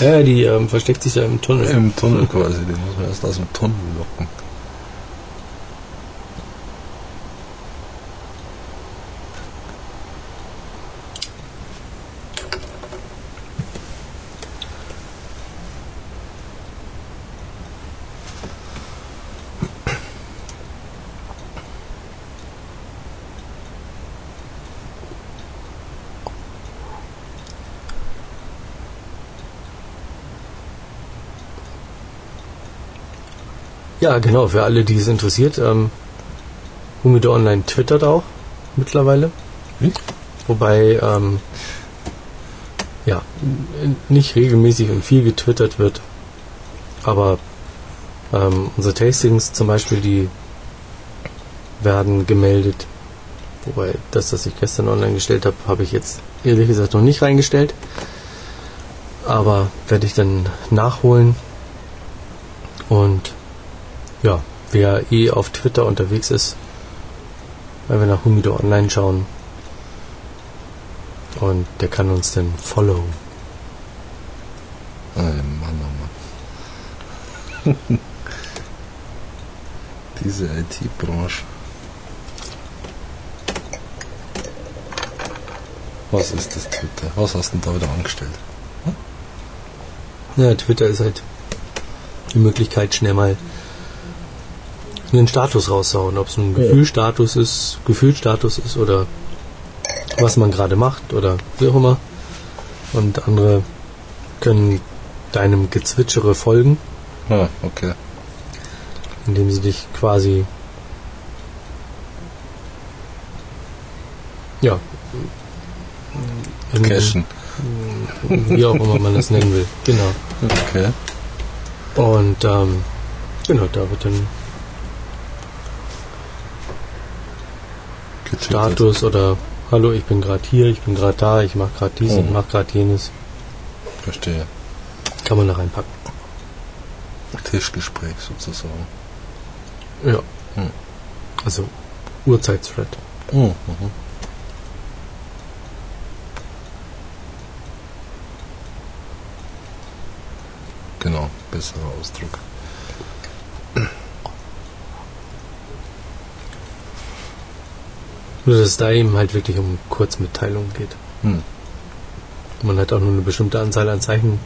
Ja, die ähm, versteckt sich ja im Tunnel. Im Tunnel quasi. Den muss man erst aus dem Tunnel locken. Ja, genau, für alle, die es interessiert. Ähm, Humido Online twittert auch mittlerweile. Hm? Wobei ähm, ja nicht regelmäßig und viel getwittert wird. Aber ähm, unsere Tastings zum Beispiel, die werden gemeldet. Wobei das, das ich gestern online gestellt habe, habe ich jetzt ehrlich gesagt noch nicht reingestellt. Aber werde ich dann nachholen. Und ja, wer eh auf Twitter unterwegs ist, weil wir nach Humido Online schauen. Und der kann uns dann follow. Ey, Mann, oh Mann. Diese IT-Branche. Was ist das Twitter? Was hast du denn da wieder angestellt? Ja, Twitter ist halt die Möglichkeit, schnell mal einen Status rauszuhauen. Ob es ein Gefühlstatus ist, Gefühlstatus ist oder was man gerade macht oder wie auch immer. Und andere können deinem Gezwitschere folgen, Ah, okay. indem sie dich quasi ja Cashen. wie auch immer man das nennen will. Genau. Okay. Und ähm, genau, da wird dann Status oder Hallo, ich bin gerade hier, ich bin gerade da, ich mache gerade dies und Mhm. mache gerade jenes. Verstehe. Kann man da reinpacken. Tischgespräch sozusagen. Ja. Hm. Also Uhrzeitthread. Mhm. Mhm. Genau, besserer Ausdruck. Nur dass es da eben halt wirklich um Kurzmitteilungen geht. Hm. Man hat auch nur eine bestimmte Anzahl an Zeichen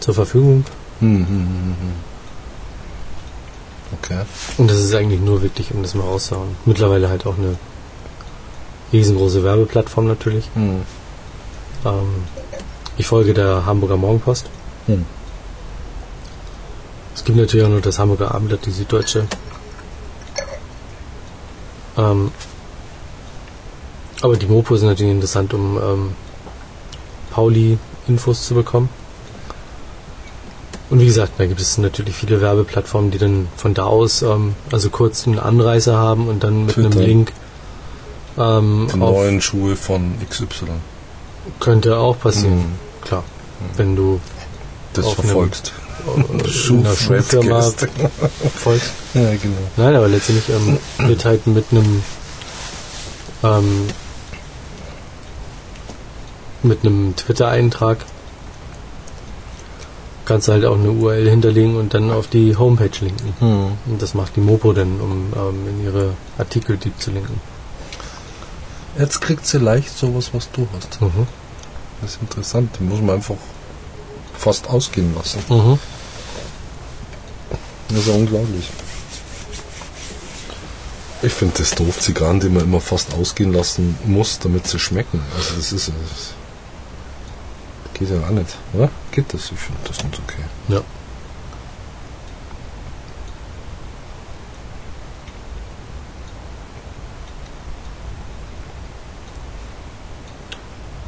zur Verfügung. Hm, hm, hm, hm, hm. Okay. Und das ist eigentlich nur wirklich, um das mal rauszuhauen. Mittlerweile halt auch eine riesengroße Werbeplattform natürlich. Hm. Ähm, ich folge der Hamburger Morgenpost. Es gibt natürlich auch noch das Hamburger Abendblatt, die Süddeutsche. Ähm, aber die Mopo ist natürlich interessant, um ähm, Pauli-Infos zu bekommen. Und wie gesagt, da gibt es natürlich viele Werbeplattformen, die dann von da aus ähm, also kurz einen Anreißer haben und dann mit einem Twitter. Link ähm, Die neuen Schuhe von XY. könnte auch passieren. Hm. Klar, wenn du Das einem- verfolgst. Schuhfirma. folgst. Ja, genau. Nein, aber letztendlich ähm, wird halt mit einem ähm, mit einem Twitter-Eintrag kannst du halt auch eine URL hinterlegen und dann auf die Homepage linken. Hm. Und das macht die Mopo dann, um ähm, in ihre Artikel deep zu linken. Jetzt kriegt sie leicht sowas, was du hast. Mhm. Das ist interessant. Die muss man einfach fast ausgehen lassen. Mhm. Das ist ja unglaublich. Ich finde das doof, Zigarren, die man immer fast ausgehen lassen muss, damit sie schmecken. Also das ist das geht ja auch nicht, oder? Geht das? Ich finde das nicht okay. Ja.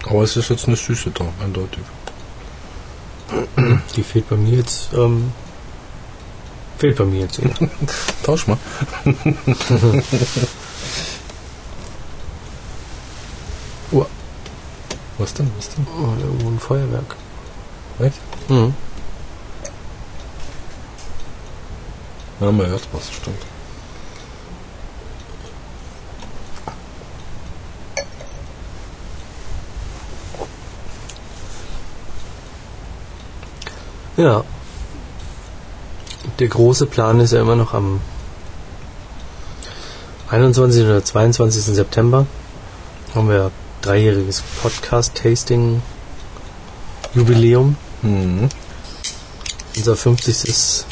Aber es ist jetzt eine Süße da, eindeutig. Die fehlt bei mir jetzt, ähm, fehlt bei mir jetzt. Tausch mal. Oh, was denn? Was denn? Oh, irgendwo ein Feuerwerk. Echt? Mhm. Ja, man hört was, stimmt. Ja. Der große Plan ist ja immer noch am 21. oder 22. September. Haben wir dreijähriges Podcast-Tasting-Jubiläum. Mhm. Unser 50. ist, Ist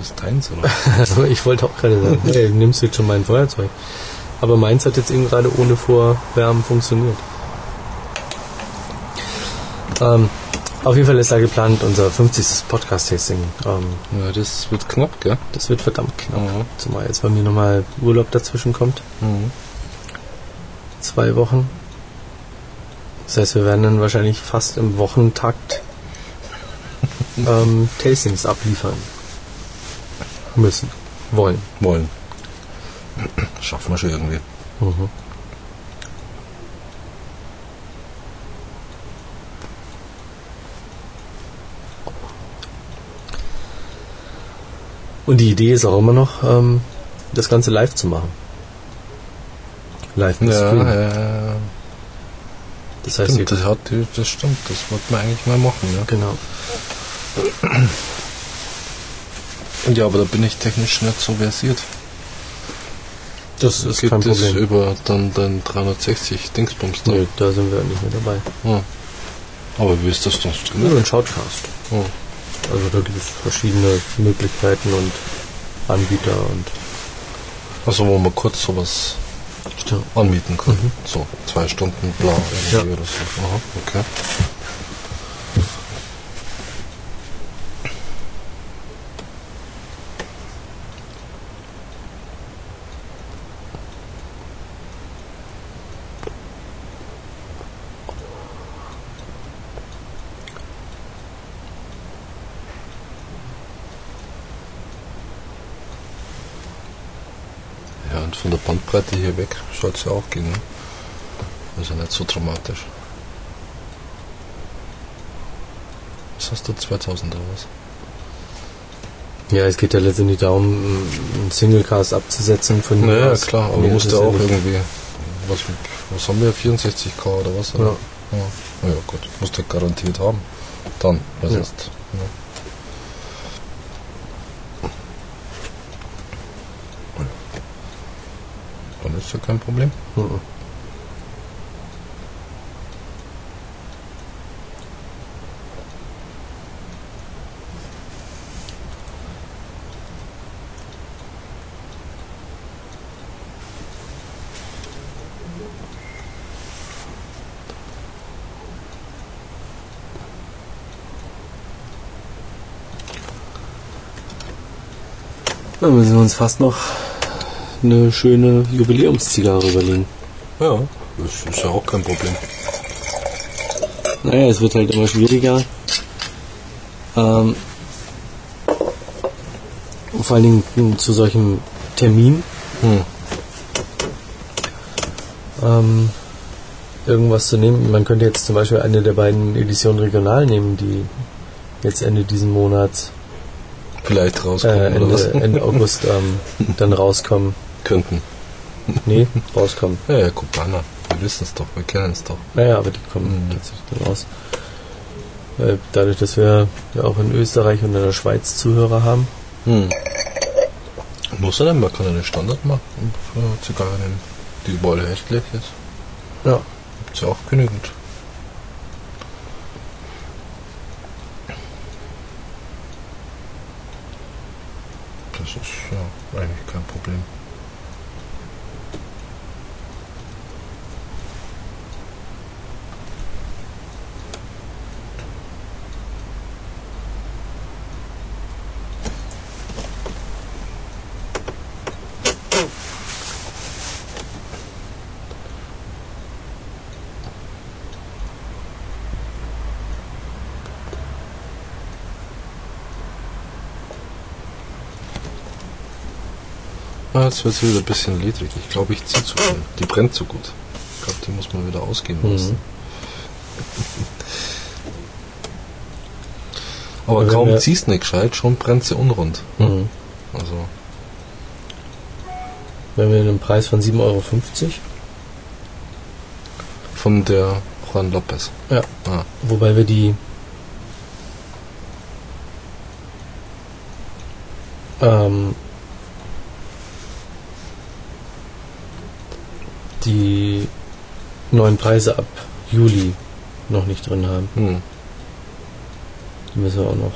das deins, oder? ich wollte auch gerade sagen, hey, nimmst du jetzt schon mein Feuerzeug. Aber meins hat jetzt eben gerade ohne Vorwärmen funktioniert. Ähm, auf jeden Fall ist da geplant unser 50. Podcast-Tasting. Ähm, ja, das wird knapp, gell? das wird verdammt knapp. Mhm. Zumal jetzt bei mir nochmal Urlaub dazwischen kommt. Mhm. Zwei Wochen. Das heißt, wir werden dann wahrscheinlich fast im Wochentakt ähm, Tastings abliefern müssen. Wollen. Wollen. Schaffen wir schon irgendwie. Mhm. Und die Idee ist auch immer noch, ähm, das Ganze live zu machen. Live Ja, Stream. ja, Das heißt, stimmt, das, hat, das stimmt. Das wollten wir eigentlich mal machen, ja. genau. Ja, aber da bin ich technisch nicht so versiert. Das ist Geht kein Problem. über dann den 360 Dingsbums da? Nö, da sind wir nicht mehr dabei. Ja. Aber wie ist das denn Nur ein Shoutcast. Oh. Also da gibt es verschiedene Möglichkeiten und Anbieter und Also wo man kurz sowas Stimmt. anmieten kann. Mhm. So, zwei Stunden bla irgendwie Ja. oder so. Aha, okay. Ja, Bandbreite hier weg soll es ja auch gehen. Ne? Also nicht so dramatisch. Was hast du, 2000 oder was? Ja, es geht ja letztendlich darum, einen Singlecast abzusetzen von Naja, klar, aber musst du es ja auch irgendwie. Was, was haben wir? 64k oder was? Oder? Ja. Ja. Na ja, gut. Musst du garantiert haben. Dann, was Ja. ist? Ja. Ist ja kein Problem. Mhm. Dann müssen wir uns fast noch eine schöne Jubiläumszigarre überlegen. Ja, das ist ja auch kein Problem. Naja, es wird halt immer schwieriger. Ähm, vor allen Dingen zu solchen Termin Hm. ähm, irgendwas zu nehmen. Man könnte jetzt zum Beispiel eine der beiden Editionen regional nehmen, die jetzt Ende diesen Monats, Vielleicht äh, rauskommen was? Ende, Ende August ähm, dann rauskommen. Könnten. Nee, rauskommen. Ja, ja, Kubaner. Wir wissen es doch, wir kennen es doch. Naja, aber die kommen Mhm. tatsächlich dann raus. Äh, Dadurch, dass wir ja auch in Österreich und in der Schweiz Zuhörer haben. Hm. Muss er denn? Man kann eine Standard machen für Zigarre nehmen, die überall erhältlich ist. Ja. Gibt's ja auch genügend. Das ist ja eigentlich kein Problem. jetzt wird es wieder ein bisschen ledrig. Ich glaube, ich ziehe zu viel. Die brennt zu gut. Ich glaube, die muss man wieder ausgehen mhm. lassen. Mhm. Aber kaum ziehst du nicht gescheit, schon brennt sie unrund. Mhm. Also. Wenn wir einen Preis von 7,50 Euro. Von der Juan Lopez. Ja. Ah. Wobei wir die ähm, neuen Preise ab Juli noch nicht drin haben. Hm. Die müssen wir auch noch.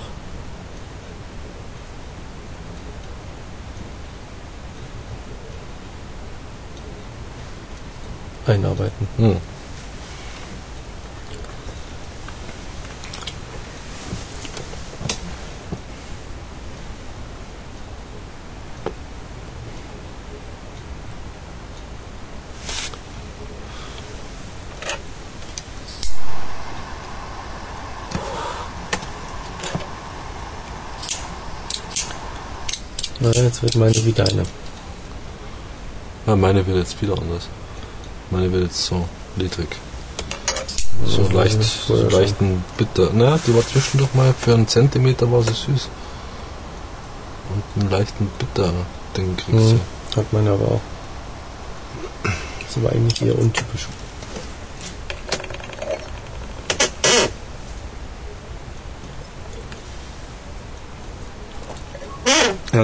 einarbeiten. Hm. Na, jetzt wird meine wie deine. Ja, meine wird jetzt wieder anders. Meine wird jetzt so niedrig. So Ja, leicht, so war schon. leichten bitter. Na, die war zwischendurch mal für einen Zentimeter war sie süß. Und einen leichten bitter Ding kriegst Mhm. Hat meine aber auch. Das aber eigentlich eher untypisch.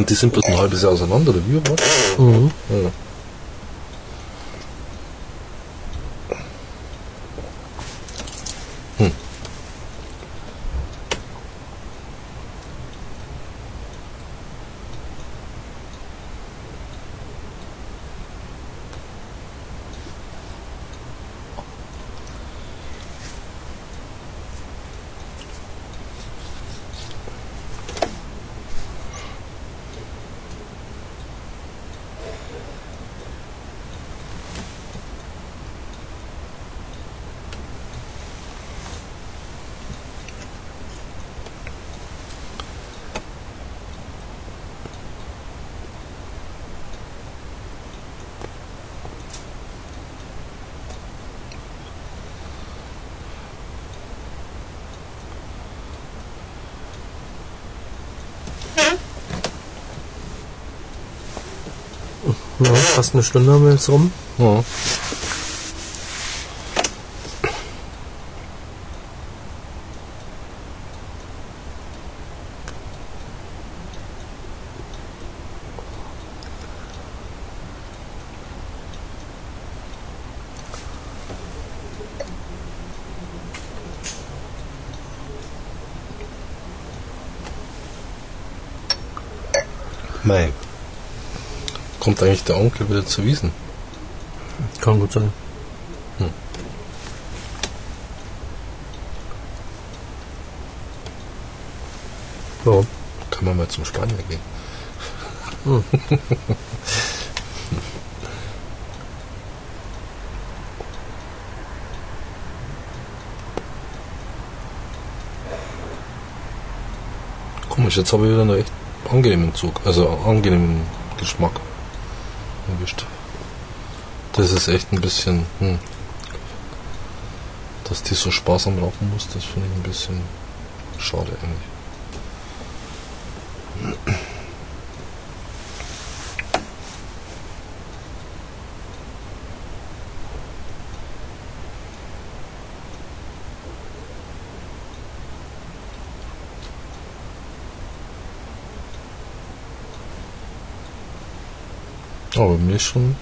Du. Ja, und die sind bloß ein halbes Jahr auseinander, oder wie? Ja, fast eine Stunde haben wir jetzt rum. Ja. Kommt eigentlich der Onkel wieder zu Wiesen? Kann gut sein. Hm. Warum? Kann man mal zum Spanier gehen. Hm. Komisch, jetzt habe ich wieder einen echt angenehmen Zug, also angenehmen Geschmack. Das ist echt ein bisschen, hm, dass die so sparsam rauchen muss, das finde ich ein bisschen schade eigentlich. Aber mir schon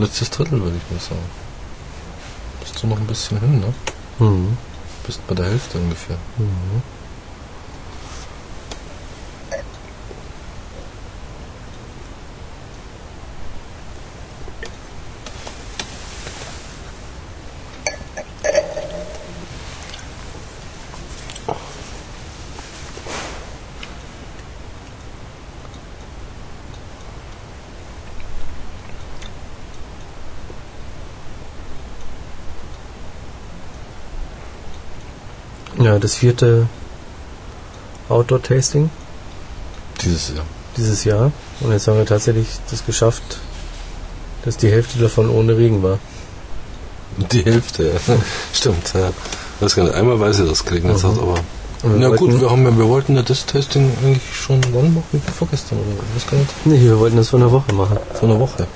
letztes Drittel, würde ich mal sagen. Bist du noch ein bisschen hin, ne? Mhm. Bist bei der Hälfte ungefähr. Mhm. Ja, das vierte Outdoor-Tasting Dieses Jahr. dieses Jahr. Und jetzt haben wir tatsächlich das geschafft, dass die Hälfte davon ohne Regen war. Die Hälfte, ja. Stimmt, ja. Weiß gar nicht, einmal weiß ich das kriegen jetzt Mhm. hat, aber. Und Na gut, wollten- wir, haben ja, wir wollten ja das Testing eigentlich schon wann machen? Vorgestern oder was gar nicht? Nee, wir wollten das vor einer Woche machen. Vor einer Woche.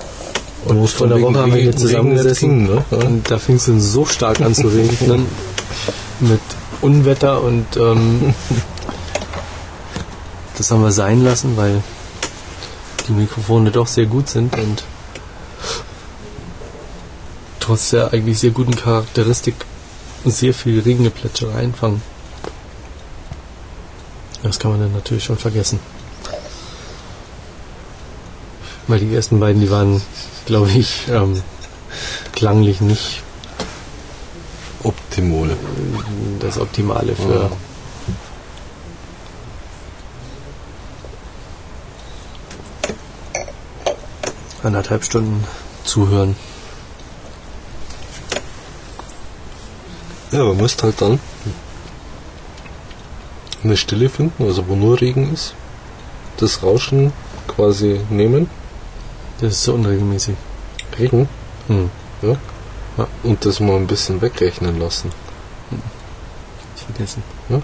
Und Wo es vor einer Woche haben wir hier zusammengesessen. ging, ne? Und da fing es dann so stark an zu regnen. mit Unwetter und ähm, das haben wir sein lassen, weil die Mikrofone doch sehr gut sind und trotz der eigentlich sehr guten Charakteristik sehr viel Regengeplätscher einfangen. Das kann man dann natürlich schon vergessen. Weil die ersten beiden, die waren, glaube ich, ähm, klanglich nicht Optimole. Das Optimale für anderthalb Stunden zuhören. Ja, man müsste halt dann eine Stille finden, also wo nur Regen ist. Das Rauschen quasi nehmen. Das ist so unregelmäßig. Regen. Hm. Ja. Ja. Und das mal ein bisschen wegrechnen lassen. Vergessen. Ja?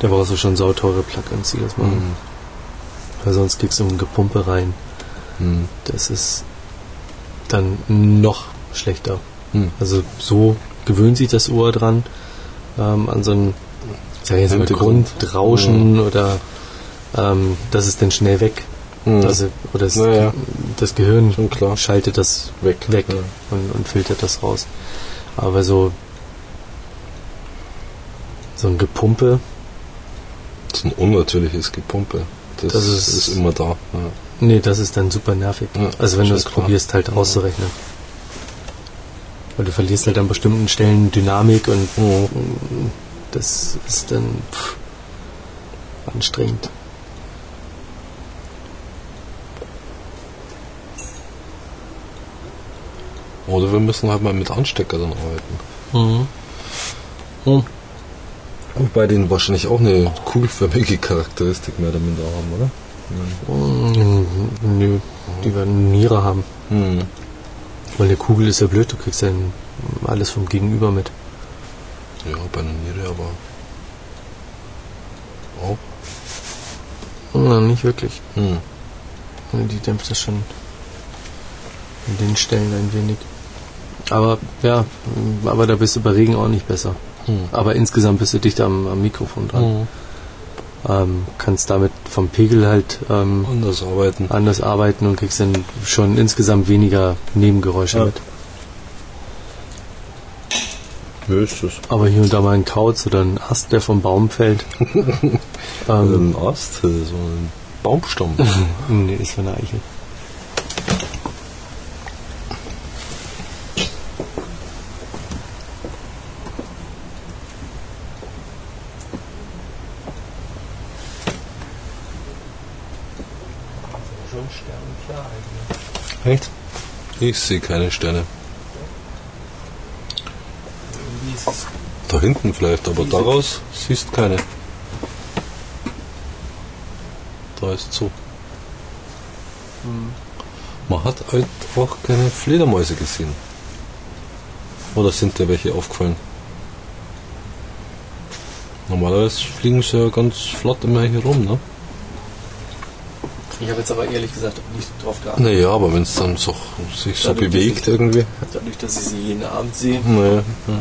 Da brauchst du schon sauteure Plugins, die das machen. Mhm. Weil sonst kriegst du ein Gepumpe rein. Hm. Das ist dann noch schlechter. Hm. Also so gewöhnt sich das Ohr dran ähm, an so ein, ich sag jetzt mal Hintergrund. Grundrauschen oder ähm, das ist dann schnell weg. Hm. Also, oder das, Na ja. das Gehirn schaltet das Weg. weg Ja. und, und filtert das raus. Aber so so ein Gepumpe, So ein unnatürliches Gepumpe. Das, Das ist, ist- immer da. Ja. nee, das ist dann super nervig. Ja, also wenn du es probierst halt auszurechnen. Weil du verlierst halt an bestimmten Stellen Dynamik und Mhm. das ist dann pff, anstrengend. Oder wir müssen halt mal mit Anstecker dann arbeiten. Mhm. Hm. Wobei die wahrscheinlich auch eine kugelförmige Charakteristik mehr oder minder haben, oder? Mhm. Nö, die werden eine Niere haben. Hm. Weil eine Kugel ist ja blöd, du kriegst ja alles vom Gegenüber mit. Ja, bei einer Niere aber auch. Na, nicht wirklich. Hm. Die dämpft das schon an den Stellen ein wenig. Aber ja, aber da bist du bei Regen auch nicht besser. Hm. Aber insgesamt bist du dichter am, am Mikrofon dran. Hm. Ähm, kannst damit vom Pegel halt ähm, Anders arbeiten. anders arbeiten und kriegst dann schon insgesamt weniger Nebengeräusche Ja. mit. Das? Aber hier und da mal ein Kauz oder ein Ast, der vom Baum fällt. ähm, Ein Ast, so ein Baumstamm. nee, ist von der Eichel. Echt? Ich sehe keine Sterne. Da hinten vielleicht, aber daraus siehst keine. Da ist so. Man hat halt auch keine Fledermäuse gesehen. Oder sind dir welche aufgefallen? Normalerweise fliegen sie ja ganz flott immer hier rum, ne? Ich habe jetzt aber ehrlich gesagt auch nicht drauf geachtet. Naja, aber wenn es dann so, sich so Dadurch, bewegt ich- irgendwie. Dadurch, dass ich sie jeden Abend sehe. Naja. Ja.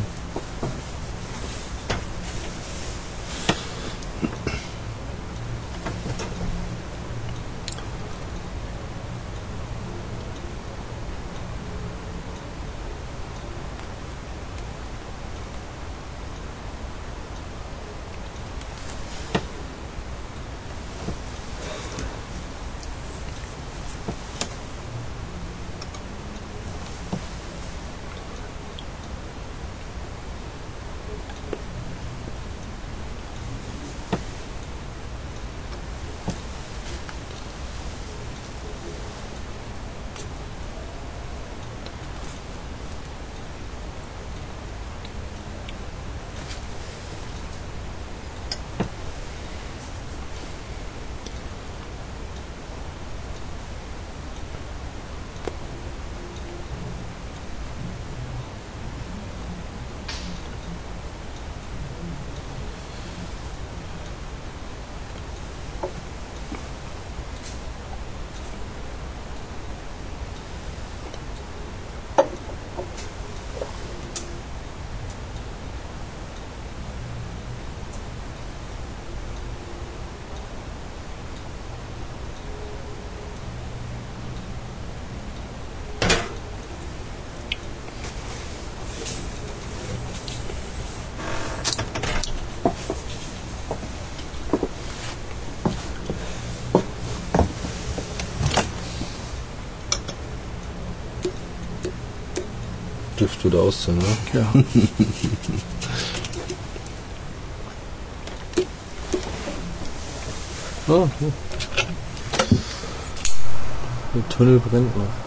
Luft wieder ausziehen, ne? Ja. oh, hier. Der Tunnel brennt noch.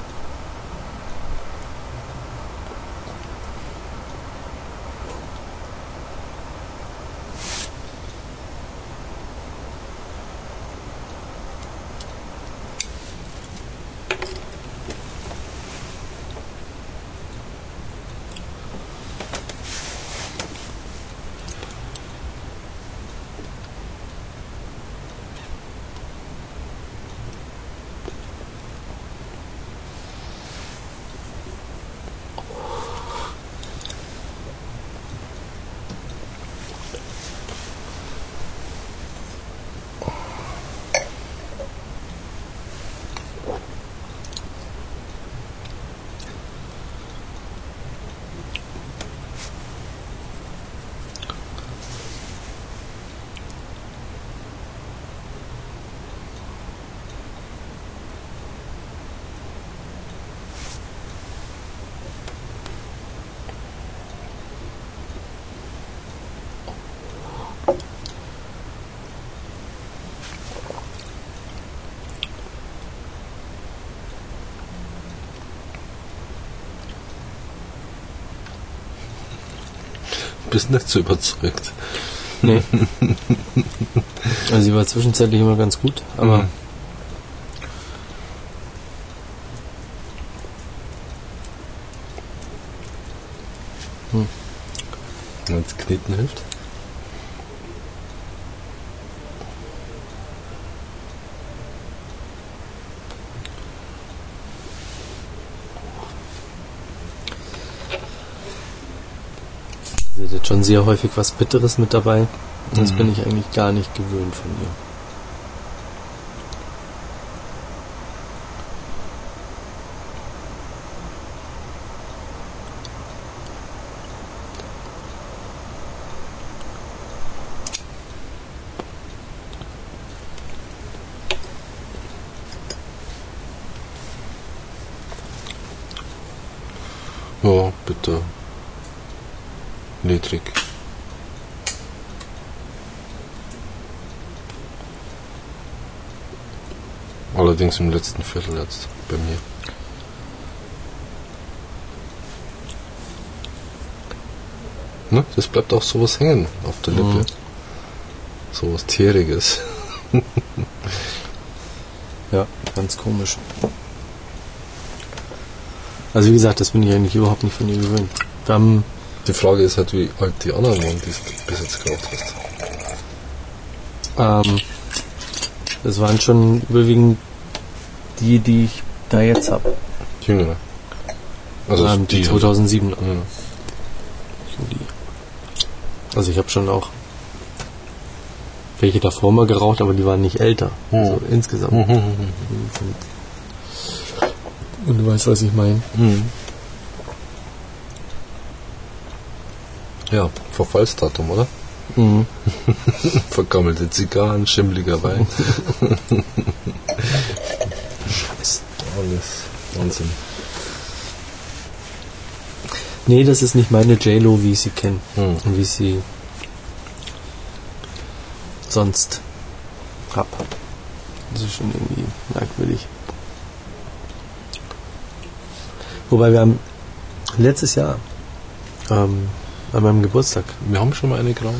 Bist nicht so überzeugt. Nee. also sie war zwischenzeitlich immer ganz gut, aber Mhm. Wenn es kneten hilft. Schon sehr häufig was Bitteres mit dabei. Das Mhm. bin ich eigentlich gar nicht gewöhnt von ihr. Ja, bitte. Niedrig. Allerdings im letzten Viertel jetzt bei mir. Ne? Das bleibt auch sowas hängen auf der Lippe. Mhm. Sowas Tieriges. Ja, ganz komisch. Also wie gesagt, das bin ich eigentlich überhaupt nicht von ihr gewöhnt. Wir haben, Die Frage ist halt, wie alt die anderen waren, die du bis jetzt geraucht hast. ähm, das waren schon überwiegend die, die ich da jetzt habe. Jüngere. Also ähm, die die 2007 Ja. Juli. Also ich habe schon auch welche davor mal geraucht, aber die waren nicht älter. Hm. Also insgesamt. Mhm. Und du weißt, was ich meine. Ja, Verfallsdatum, oder? Mhm. Vergammelte Zigarren, schimmeliger Wein. Scheiße. Alles Wahnsinn. Nee, das ist nicht meine J-Lo, wie ich sie kenne. Hm. Und wie ich sie sonst hab. Das ist schon irgendwie merkwürdig. Wobei wir haben letztes Jahr ähm, an meinem Geburtstag Wir haben schon mal eine geraucht.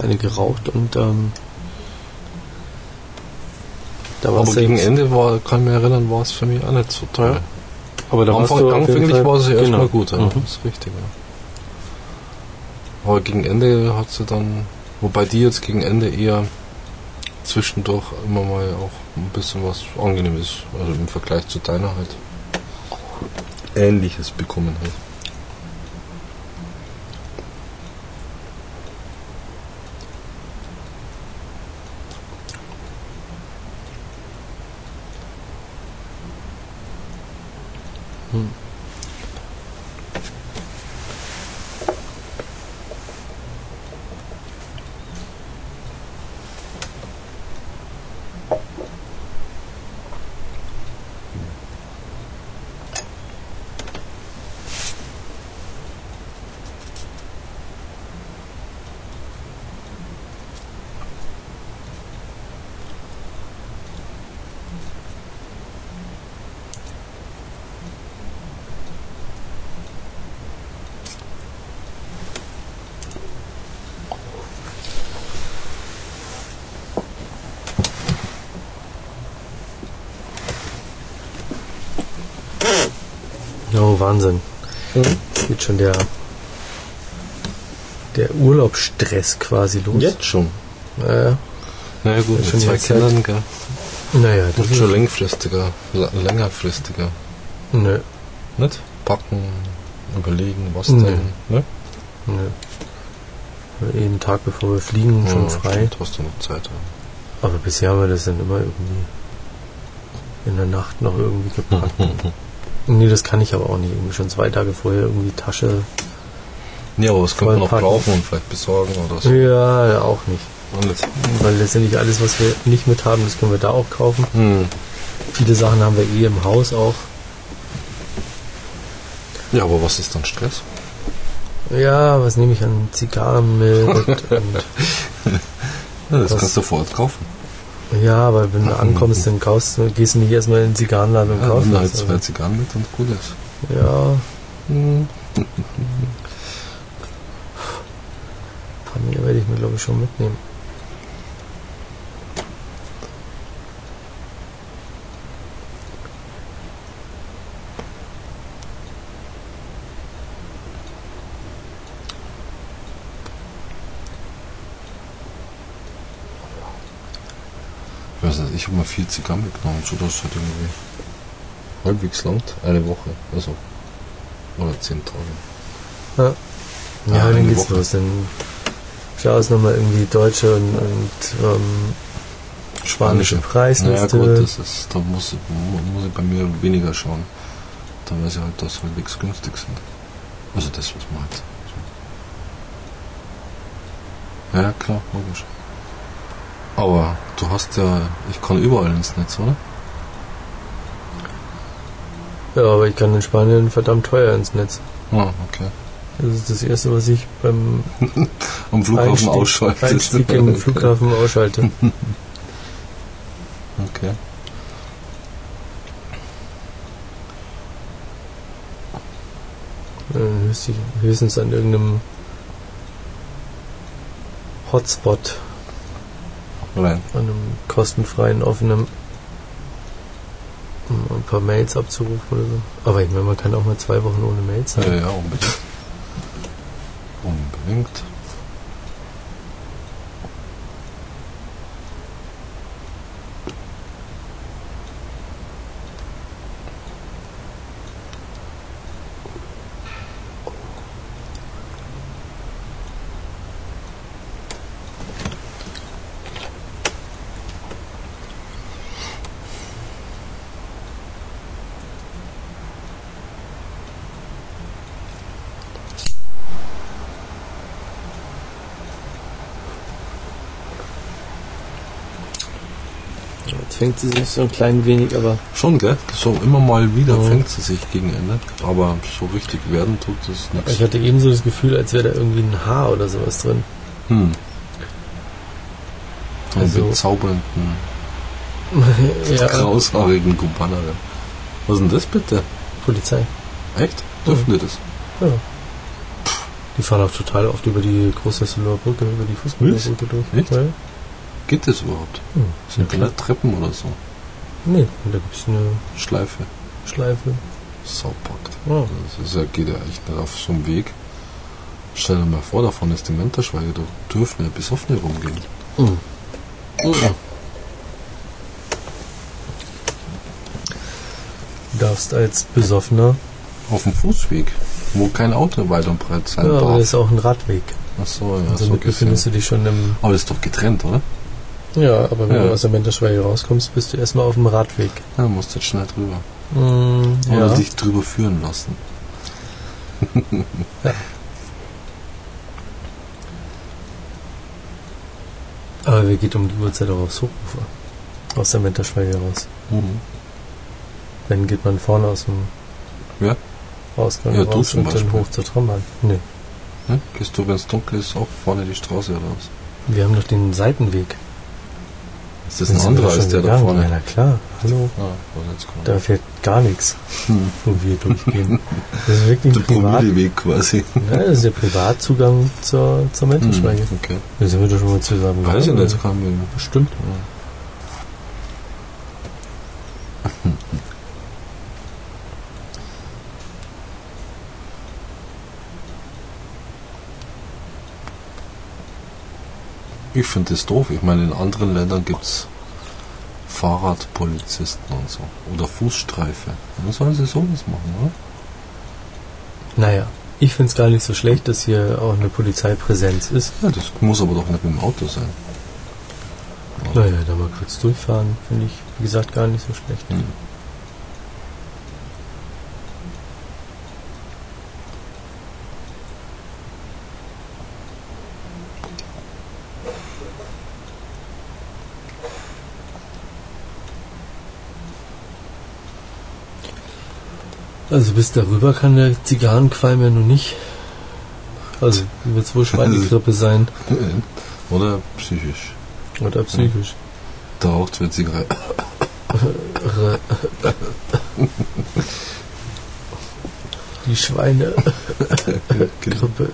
eine geraucht und ähm, da war Aber es gegen Ende war, kann ich mich erinnern, war es für mich auch nicht so toll. Ja. aber da warst Anfang, jeden anfänglich war sie erstmal genau. gut, ja. Mhm. das ist richtig. Ja. Aber gegen Ende hat sie dann, wobei die jetzt gegen Ende eher zwischendurch immer mal auch ein bisschen was Angenehmes, also im Vergleich zu deiner halt Ähnliches bekommen hat. Schon der, der Urlaubsstress quasi los. Jetzt schon. Naja, Naja gut, mit schon zwei. Kindern, gell? naja das ist schon längerfristiger, l- längerfristiger. Nö, Nicht? Packen, überlegen, was Nee. denn. Ne? nö. Jeden Tag bevor wir fliegen, schon Ja, frei. stimmt, Hast du noch Zeit. Aber bisher haben wir das dann immer irgendwie in der Nacht noch irgendwie gepackt. nee, das kann ich aber auch nicht. Irgendwie schon zwei Tage vorher irgendwie Tasche. Ja, aber was könnte man noch brauchen und vielleicht besorgen oder so. Ja, auch nicht. Jetzt- Weil letztendlich alles, was wir nicht mit haben, das können wir da auch kaufen. Hm. Viele Sachen haben wir eh im Haus auch. Ja, aber was ist dann Stress? Ja, was nehme ich an Zigarren mit? und, Ja, das kannst du vor Ort kaufen. Ja, aber wenn du ankommst, dann kaufst du, gehst du nicht erstmal in den Zigarrenladen und Ja, kaufst nimm halt was. zwei Zigarren mit und gut ist. Ja, Hm. paar mehr werde ich mir glaube ich schon mitnehmen. Weiß nicht, ich habe mal vier Zigarren mitgenommen, so dass es halt irgendwie halbwegs langt. Eine Woche, also. Oder zehn Tage. Ja, Ja, dann eine geht's Woche. los. Dann schaust nochmal irgendwie deutsche und, und ähm, spanische Naja Preisliste. gut, das ist, da muss, mu- muss ich bei mir weniger schauen. Da weiß ich halt, dass halbwegs günstig sind. Also das, was man halt. So. Ja, klar, logisch. Aber du hast ja, ich kann überall ins Netz, oder? ja, aber ich kann in Spanien verdammt teuer ins Netz. Ah, okay. Das ist das Erste, was ich beim Am Flughafen Einstieg, ausschalten. Einstieg im Flughafen ausschalte. Okay. Äh, Höchstens an irgendeinem Hotspot, Rein. an einem kostenfreien, offenen, um ein paar Mails abzurufen oder so. Aber ich meine, man kann auch mal zwei Wochen ohne Mails Ja, sein. ja, unbedingt. Unbedingt. Jetzt fängt sie sich so ein klein wenig, aber Schon, gell? So immer mal wieder Mhm. fängt sie sich gegen Ende. Aber so richtig werden tut es nichts. ich hatte eben so das Gefühl, als wäre da irgendwie ein Haar oder sowas drin. Hm. Einen Also- bezaubernden, ja, kraushaarigen Kubanerin. Was ist denn das bitte? Polizei. Echt? Dürfen die das? Ja. Die fahren auch total oft über die große Brücke, über die Fußgängerbrücke durch. Echt? Ja. Geht das überhaupt? Hm. Sind keine Treppen oder so? Nee, da gibt es eine Schleife. Schleife. Saupackt. Oh. Das ist ja, geht ja echt nicht auf so einem Weg. Stell dir mal vor, davon ist die Menterschweige, da dürfen ja besoffene rumgehen. Mhm. Du darfst als Besoffener, Auf dem Fußweg, wo kein Auto weit und breit sein ja, aber darf. das ist auch ein Radweg. Ach so, ja, Also so befindest du dich schon im. Aber das ist doch getrennt, oder? Ja, aber wenn Ja. du aus der Menterschweige rauskommst, bist du erstmal auf dem Radweg. Ja, du musst jetzt schnell drüber. Mhm, Oder ja. dich drüber führen lassen. Aber wer geht um die Uhrzeit auch aufs Hochufer? Aus der Menterschweige raus. Mhm. Dann geht man vorne aus dem Ja. Ausgang Ja, raus und dann hoch zur Trambahn. Nee. Ne? Gehst du, wenn es dunkel ist, auch vorne die Straße raus? Wir haben doch den Seitenweg. Ist das Den ein anderer als der da gegangen. vorne? Ja, na klar. Hallo. Ah, jetzt kommt. Da fährt gar nichts, Hm. wo wir durchgehen. Das ist wirklich Der ein Privat. Promilleweg quasi. Ja, das ist der Privatzugang zur, zur Menschenschweige. Hm, Okay. Da sind wir doch schon mal zusammen. Weiß ich gegangen, nicht, oder? kann wir. Bestimmt. Ich finde das doof. Ich meine, in anderen Ländern gibt es Fahrradpolizisten und so. Oder Fußstreife. Dann sollen sie sowas machen, oder? Naja, ich finde es gar nicht so schlecht, dass hier auch eine Polizeipräsenz ist. Ja, das muss aber doch nicht mit dem Auto sein. Naja, da mal kurz durchfahren, finde ich, wie gesagt, gar nicht so schlecht. Hm. Also bis darüber kann der Zigarrenqualm ja noch nicht. Also wird es wohl Schweinegrippe sein. Oder psychisch. Oder psychisch. Da raucht wird Zigarette. Die Schweine. Genau. Grippe.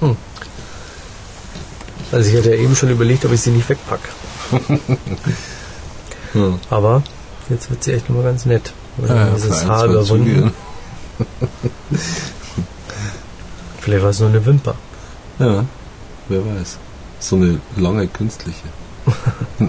Hm. Also ich hatte ja eben schon überlegt, ob ich sie nicht wegpacke. Hm. Aber jetzt wird sie echt nochmal ganz nett. Weil Ja, dieses Haar überwunden. Vielleicht war es nur eine Wimper. Ja, wer weiß. So eine lange künstliche.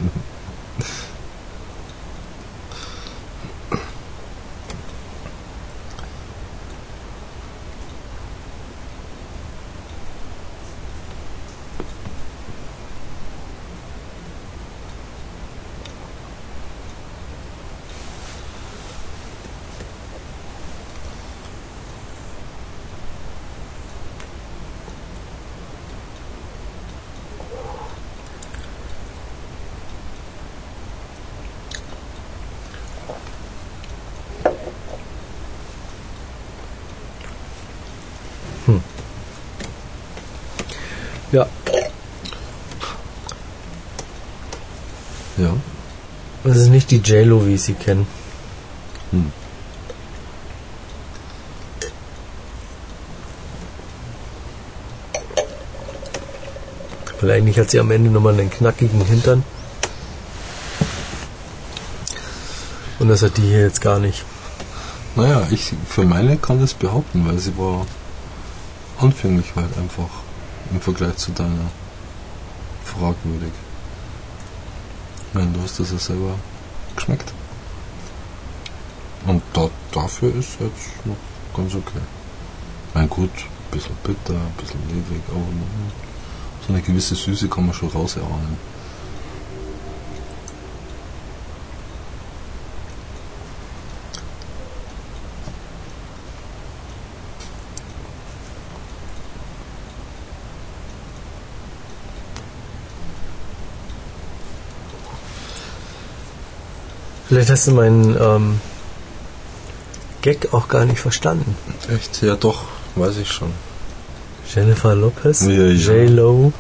die J-Lo, wie ich sie kenne. Hm. Weil eigentlich hat sie am Ende nochmal einen knackigen Hintern. Und das hat die hier jetzt gar nicht. Naja, ich für meine kann das behaupten, weil sie war anfänglich halt einfach im Vergleich zu deiner fragwürdig. Ich meine, du hast das ja selber geschmeckt. Und da, dafür ist jetzt noch ganz okay. Mein gut, ein bisschen bitter, ein bisschen ledrig, aber so eine gewisse Süße kann man schon rauserahnen. Vielleicht hast du meinen ähm, Gag auch gar nicht verstanden. Echt? Ja doch, weiß ich schon. Jennifer Lopez, Ja, ja. J-Lo,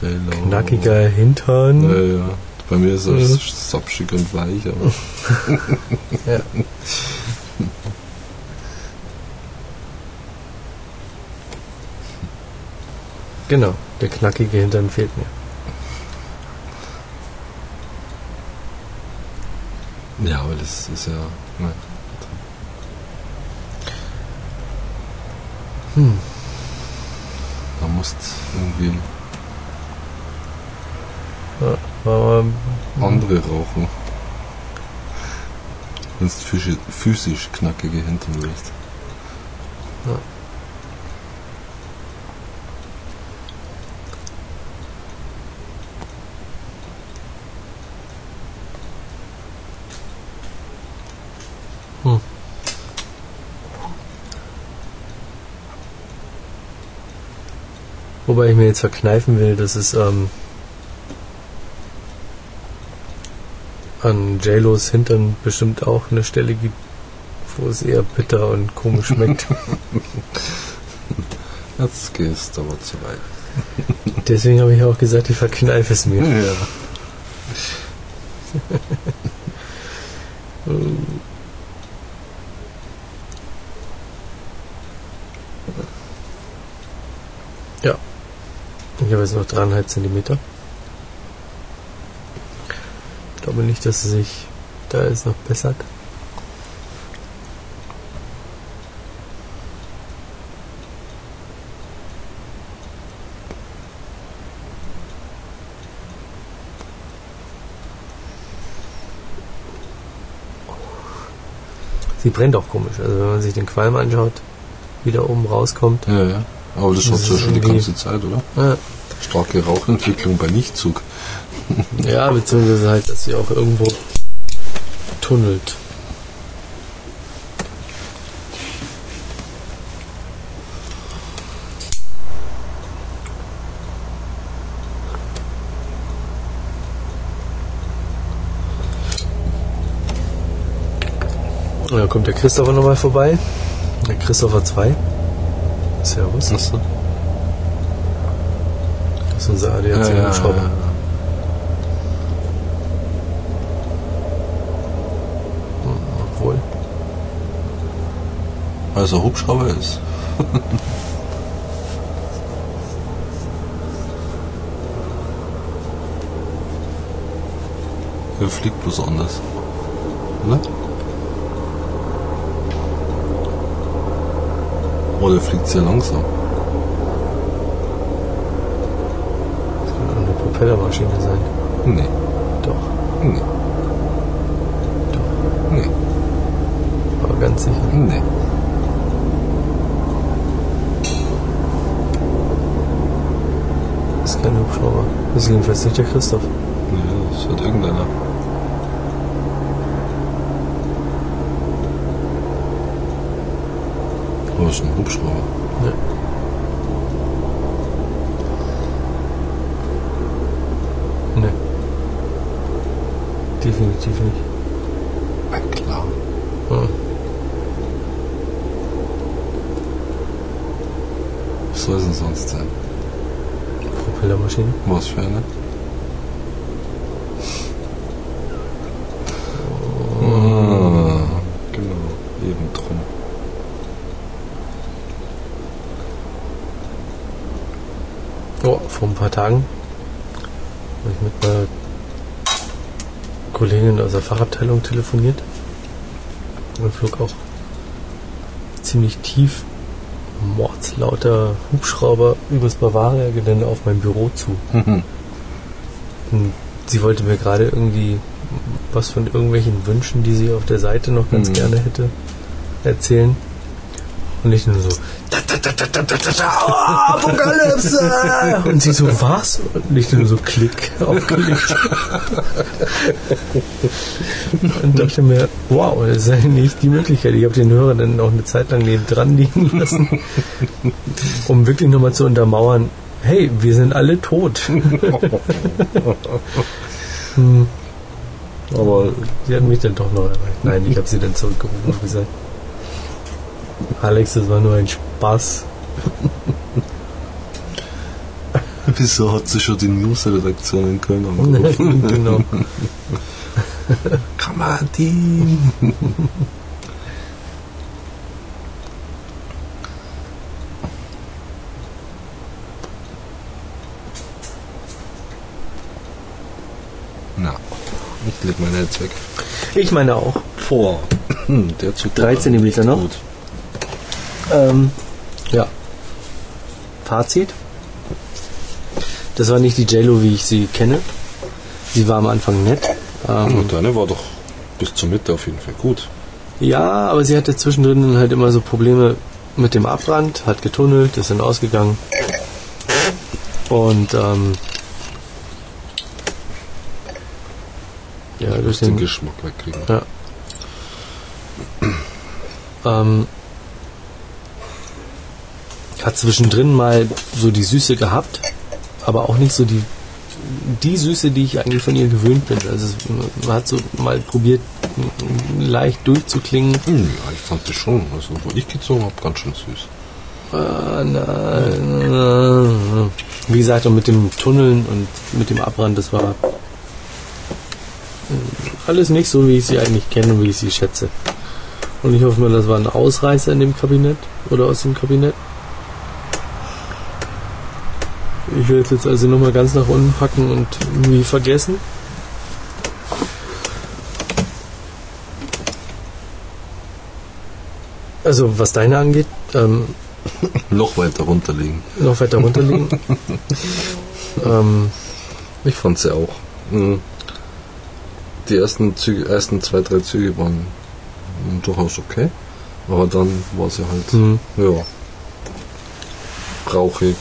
J-Lo. knackiger Hintern. Ja, ja. Bei mir ist er Mhm. sapschig und weich, aber Ja. Genau, der knackige Hintern fehlt mir. ja, aber das ist ja. Ne. Hm. Da musst irgendwie Ja, aber andere rauchen. Wenn du physisch, physisch knackige Hintern willst. Wobei ich mir jetzt verkneifen will, dass es ähm, an JLos Hintern bestimmt auch eine Stelle gibt, wo es eher bitter und komisch schmeckt. Jetzt gehst du aber zu weit. Deswegen habe ich auch gesagt, ich verkneife es mir. Ja. Ja. Jetzt noch dreieinhalb Zentimeter. Ich glaube nicht, dass sie sich Da ist noch Bessack. Sie brennt auch komisch. Also wenn man sich den Qualm anschaut, wie da oben rauskommt. Ja, ja. Aber das ist schon die irgendwie- ganze Zeit, oder? Ja, Starke Rauchentwicklung bei Nichtzug. ja beziehungsweise halt, dass sie auch irgendwo tunnelt. Und dann kommt der Christopher nochmal vorbei. Der Christopher 2. Servus. Achso. Das ist unser ADAC-Hubschrauber. Obwohl. Weil es ein Hubschrauber ist. Er fliegt bloß anders. Oder? Oder fliegt sehr langsam. Das kann Propellermaschine sein. Nee. Doch, Nee. Nee. aber ganz sicher. Nee. Das ist kein Hubschrauber. Das ist jedenfalls nicht der Christoph. Nee, das wird irgendeiner. Aber es ist ein Hubschrauber. Ja. Definitiv nicht. Na klar. Hm. Was soll es denn sonst sein? Propellermaschine. Was für eine? Eben drum. Vor ein paar Tagen habe ich mit einer Kollegin aus der Fachabteilung telefoniert. Und flog auch ziemlich tief mordslauter Hubschrauber übers Bavaria-Gelände auf mein Büro zu. Und sie wollte mir gerade irgendwie was von irgendwelchen Wünschen, die sie auf der Seite noch ganz Mhm. gerne hätte, erzählen. Und ich nur so, da, da, da, da, da, da, da, da, oh, Apokalypse! Und sie so, was? Und ich nur so, klick, aufgelegt. Und dachte mir, wow, das ist eigentlich die Möglichkeit. Ich habe den Hörer dann auch eine Zeit lang neben dran liegen lassen, um wirklich nochmal zu untermauern, hey, wir sind alle tot. Hm, Aber sie hat mich dann doch noch erreicht. Nein, ich habe sie dann zurückgerufen und gesagt, Alex, das war nur ein Spaß. wieso hat sie schon die News-Redaktion in Köln angerufen? genau. Kamadin! Na, ich leg meine jetzt weg. Ich meine auch. Vor. Der Zug 3 Zentimeter noch. Gut. Ähm, ja. Fazit. Das war nicht die JLo, wie ich sie kenne. Sie war am Anfang nett. Ähm, Und deine war doch bis zur Mitte auf jeden Fall gut. ja, aber sie hatte zwischendrin halt immer so Probleme mit dem Abbrand, hat getunnelt, ist dann ausgegangen. Und ähm, ja, Du durch musst den den Geschmack wegkriegen. Ja. Ähm, hat zwischendrin mal so die Süße gehabt, aber auch nicht so die, die Süße, die ich eigentlich von ihr gewöhnt bin. Also es- man hat so mal probiert, leicht durchzuklingen. Hm, ja, ich fand das schon. Also, wo ich gezogen habe, ganz schön süß. Ah, nein. Wie gesagt, und mit dem Tunneln und mit dem Abbrand, das war äh, alles nicht so, wie ich sie eigentlich kenne und wie ich sie schätze. Und ich hoffe mal, das war ein Ausreißer in dem Kabinett oder aus dem Kabinett. Ich will es jetzt also nochmal ganz nach unten packen und nie vergessen. Also was deine angeht. Ähm, noch weiter runterlegen. Noch weiter runterlegen. ähm, ich fand sie ja auch. Mhm. Die ersten, Züge, ersten zwei, drei Züge waren durchaus okay. Aber dann war sie halt, mhm. ja, rauchig,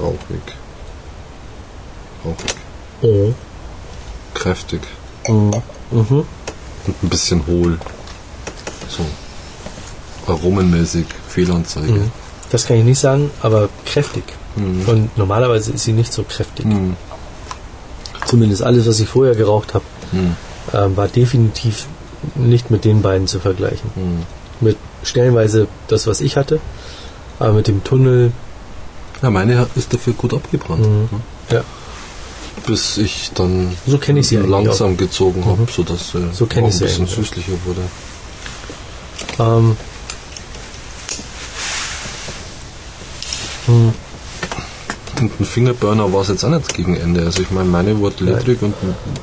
rauchig, rauchig, oh. kräftig Mhm. Mhm. und ein bisschen hohl. So, aromenmäßig, Fehlanzeige. Mhm. Das kann ich nicht sagen, aber kräftig. Mhm. Und normalerweise ist sie nicht so kräftig. Mhm. Zumindest alles, was ich vorher geraucht habe, Mhm. ähm, war definitiv nicht mit den beiden zu vergleichen. Mhm. Mit stellenweise das, was ich hatte, aber mit dem Tunnel, Ja, meine ist dafür gut abgebrannt. Mhm. ne? ja, Bis ich dann so ich langsam gezogen habe, Mhm. sodass sie So ein sie bisschen süßlicher wurde. Ähm, hm, Und ein Fingerburner war es jetzt auch nicht gegen Ende. Also ich meine, meine wurde ledrig und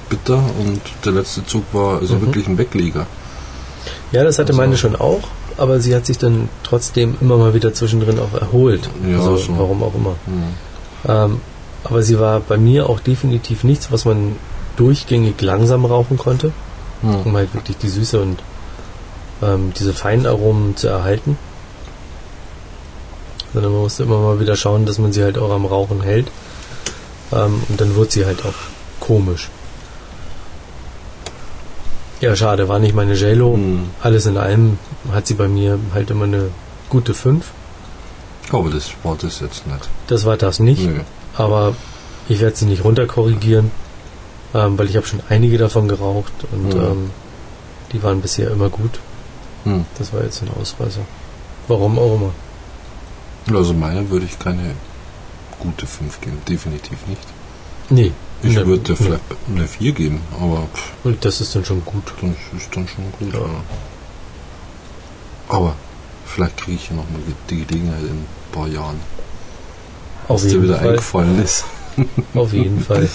bitter und der letzte Zug war also Mhm. wirklich ein Wegleger. ja, das hatte Also- meine schon auch, aber sie hat sich dann trotzdem immer mal wieder zwischendrin auch erholt. Ja, also, so. warum auch immer. Mhm. Ähm, aber sie war bei mir auch definitiv nichts, was man durchgängig langsam rauchen konnte, Mhm. um halt wirklich die Süße und ähm, diese feinen Aromen zu erhalten. Sondern man musste immer mal wieder schauen, dass man sie halt auch am Rauchen hält. Ähm, und dann wird sie halt auch komisch. Ja, schade, war nicht meine JLo. Mhm. Alles in allem hat sie bei mir halt immer eine gute 5. Aber das war das jetzt nicht. Das war das nicht. Nö. aber ich werde sie nicht runterkorrigieren, ähm, weil ich habe schon einige davon geraucht und Mhm. ähm, die waren bisher immer gut. Mhm. Das war jetzt ein Ausreißer. Warum auch immer. Also meiner würde ich keine gute 5 geben. Definitiv nicht. Nee. Ich ne, würde dir ne. vielleicht eine 4 geben, aber pff, Und das ist dann schon gut. das ist dann schon gut. Ja. Aber vielleicht kriege ich ja noch mal die Gelegenheit in ein paar Jahren, Auf was dir wieder Fall. eingefallen ist. Auf jeden Fall.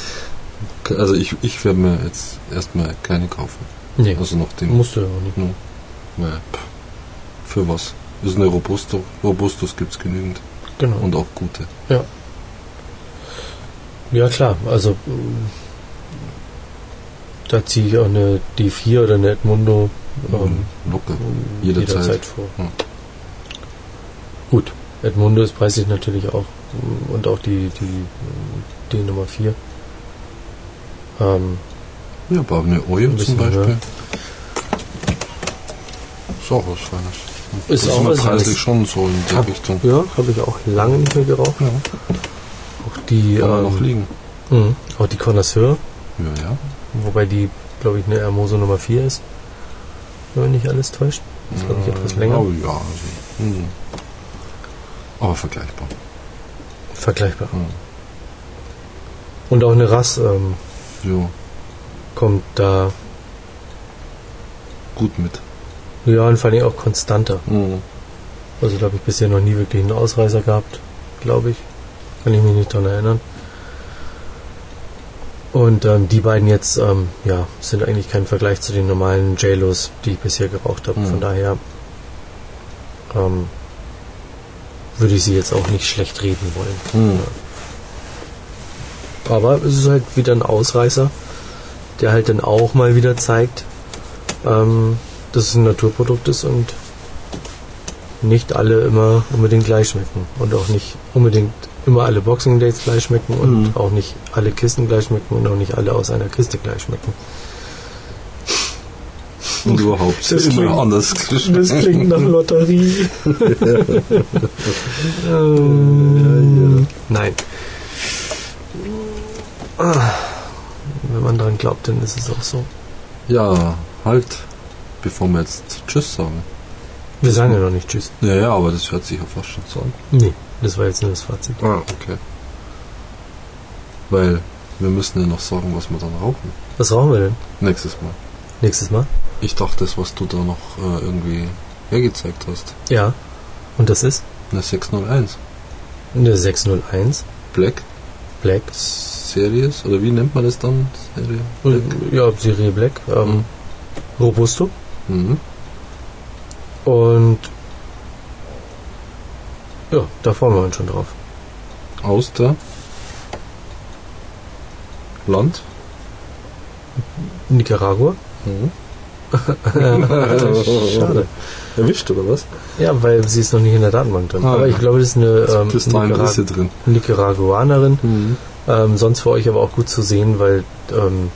Also ich, ich werde mir jetzt erstmal keine kaufen. Nee, Also nach dem. musst du ja auch nicht. Pff, für was? Ist eine Robusto. Robustus gibt es genügend. Genau. Und auch gute. ja. Ja klar, also mm, da ziehe ich auch eine D4 oder eine Edmundo ähm, Locker. Jederzeit. jederzeit vor. Ja. Gut, Edmundo ist preislich natürlich auch mm, und auch die, die, die Nummer 4. Ähm, Ja, aber eine Ein zum Beispiel. höher. Ist auch was Feines. Ist das auch ist was preislich schon so in die Hab- Richtung. ja, habe ich auch lange nicht mehr geraucht. Ja, die, kann ähm, noch liegen. mh, auch die Connoisseur, Ja, ja. wobei die, glaube ich, eine Hermoso Nummer 4 ist. Wenn mich nicht alles täuscht. Das ist, glaube ich, etwas länger. Oh ja, also, hm. Aber vergleichbar. Vergleichbar. Hm. Und auch eine Rass ähm, Jo, kommt da, gut mit. ja, und vor allem auch konstanter. Hm. Also da habe ich bisher noch nie wirklich einen Ausreißer gehabt, glaube ich. Kann ich mich nicht dran erinnern. Und ähm, die beiden jetzt, ähm, ja, sind eigentlich kein Vergleich zu den normalen JLos, die ich bisher geraucht habe. Mhm. Von daher ähm, würde ich sie jetzt auch nicht schlecht reden wollen. Hm. Aber es ist halt wieder ein Ausreißer, der halt dann auch mal wieder zeigt, ähm, dass es ein Naturprodukt ist und nicht alle immer unbedingt gleich schmecken. Und auch nicht unbedingt immer alle Boxing Dates gleich schmecken und Mhm. auch nicht alle Kisten gleich schmecken und auch nicht alle aus einer Kiste gleich schmecken. Und überhaupt. Das immer klingt- anders. Das klingt nach Lotterie. ähm, nein. Wenn man dran glaubt, dann ist es auch so. Ja, halt. Bevor wir jetzt Tschüss sagen. Wir sagen ja noch nicht Tschüss. Ja, ja, aber das hört sich ja fast schon so an. Nee, das war jetzt nur das Fazit. Ah, okay. Weil wir müssen ja noch sagen, was wir dann rauchen. Was rauchen wir denn Nächstes Mal. nächstes Mal? Ich dachte, das, was du da noch äh, irgendwie hergezeigt hast. Ja. Und das ist Eine 601. eine 601 Black Black. Series? Oder wie nennt man das dann? Serie? Black? Ja, Serie Black. Ähm, Mhm. Robusto. Mhm. Und ja, da freuen wir uns schon drauf. Aus der Land? Nicaragua? Mhm. Schade. Erwischt oder was? Ja, weil sie ist noch nicht in der Datenbank drin. Ah, aber ja. ich glaube, das ist eine ähm, ist sie drin. Nicaraguanerin. Mhm. Ähm, sonst für euch aber auch gut zu sehen, weil ähm,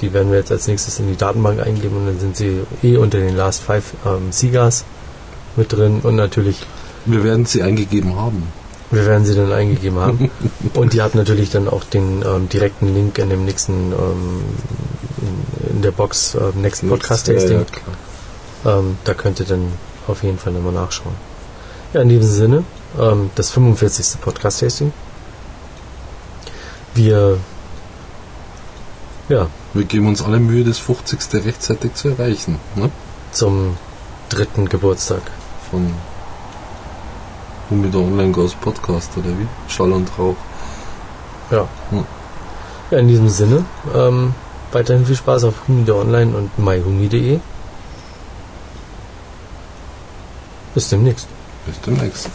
die werden wir jetzt als nächstes in die Datenbank eingeben und dann sind sie eh unter den Last Five ähm, Siegers mit drin und natürlich, Wir werden sie eingegeben haben. wir werden sie dann eingegeben haben. und die hat natürlich dann auch den ähm, direkten Link in dem nächsten, ähm, in, in der Box, äh, nächsten Podcast-Tasting. Ja, ja. Ähm, da könnt ihr dann auf jeden Fall nochmal nachschauen. Ja, in diesem Sinne, ähm, das 45. Podcast-Tasting. Wir, ja, Wir geben uns alle Mühe, das 50. rechtzeitig zu erreichen. Ne? zum dritten Geburtstag. Von Humida Online Ghost Podcast oder wie? Schall und Rauch. Ja. Hm. Ja, in diesem Sinne, ähm, weiterhin viel Spaß auf Humide Online und myhumi.de. Bis demnächst. Bis demnächst.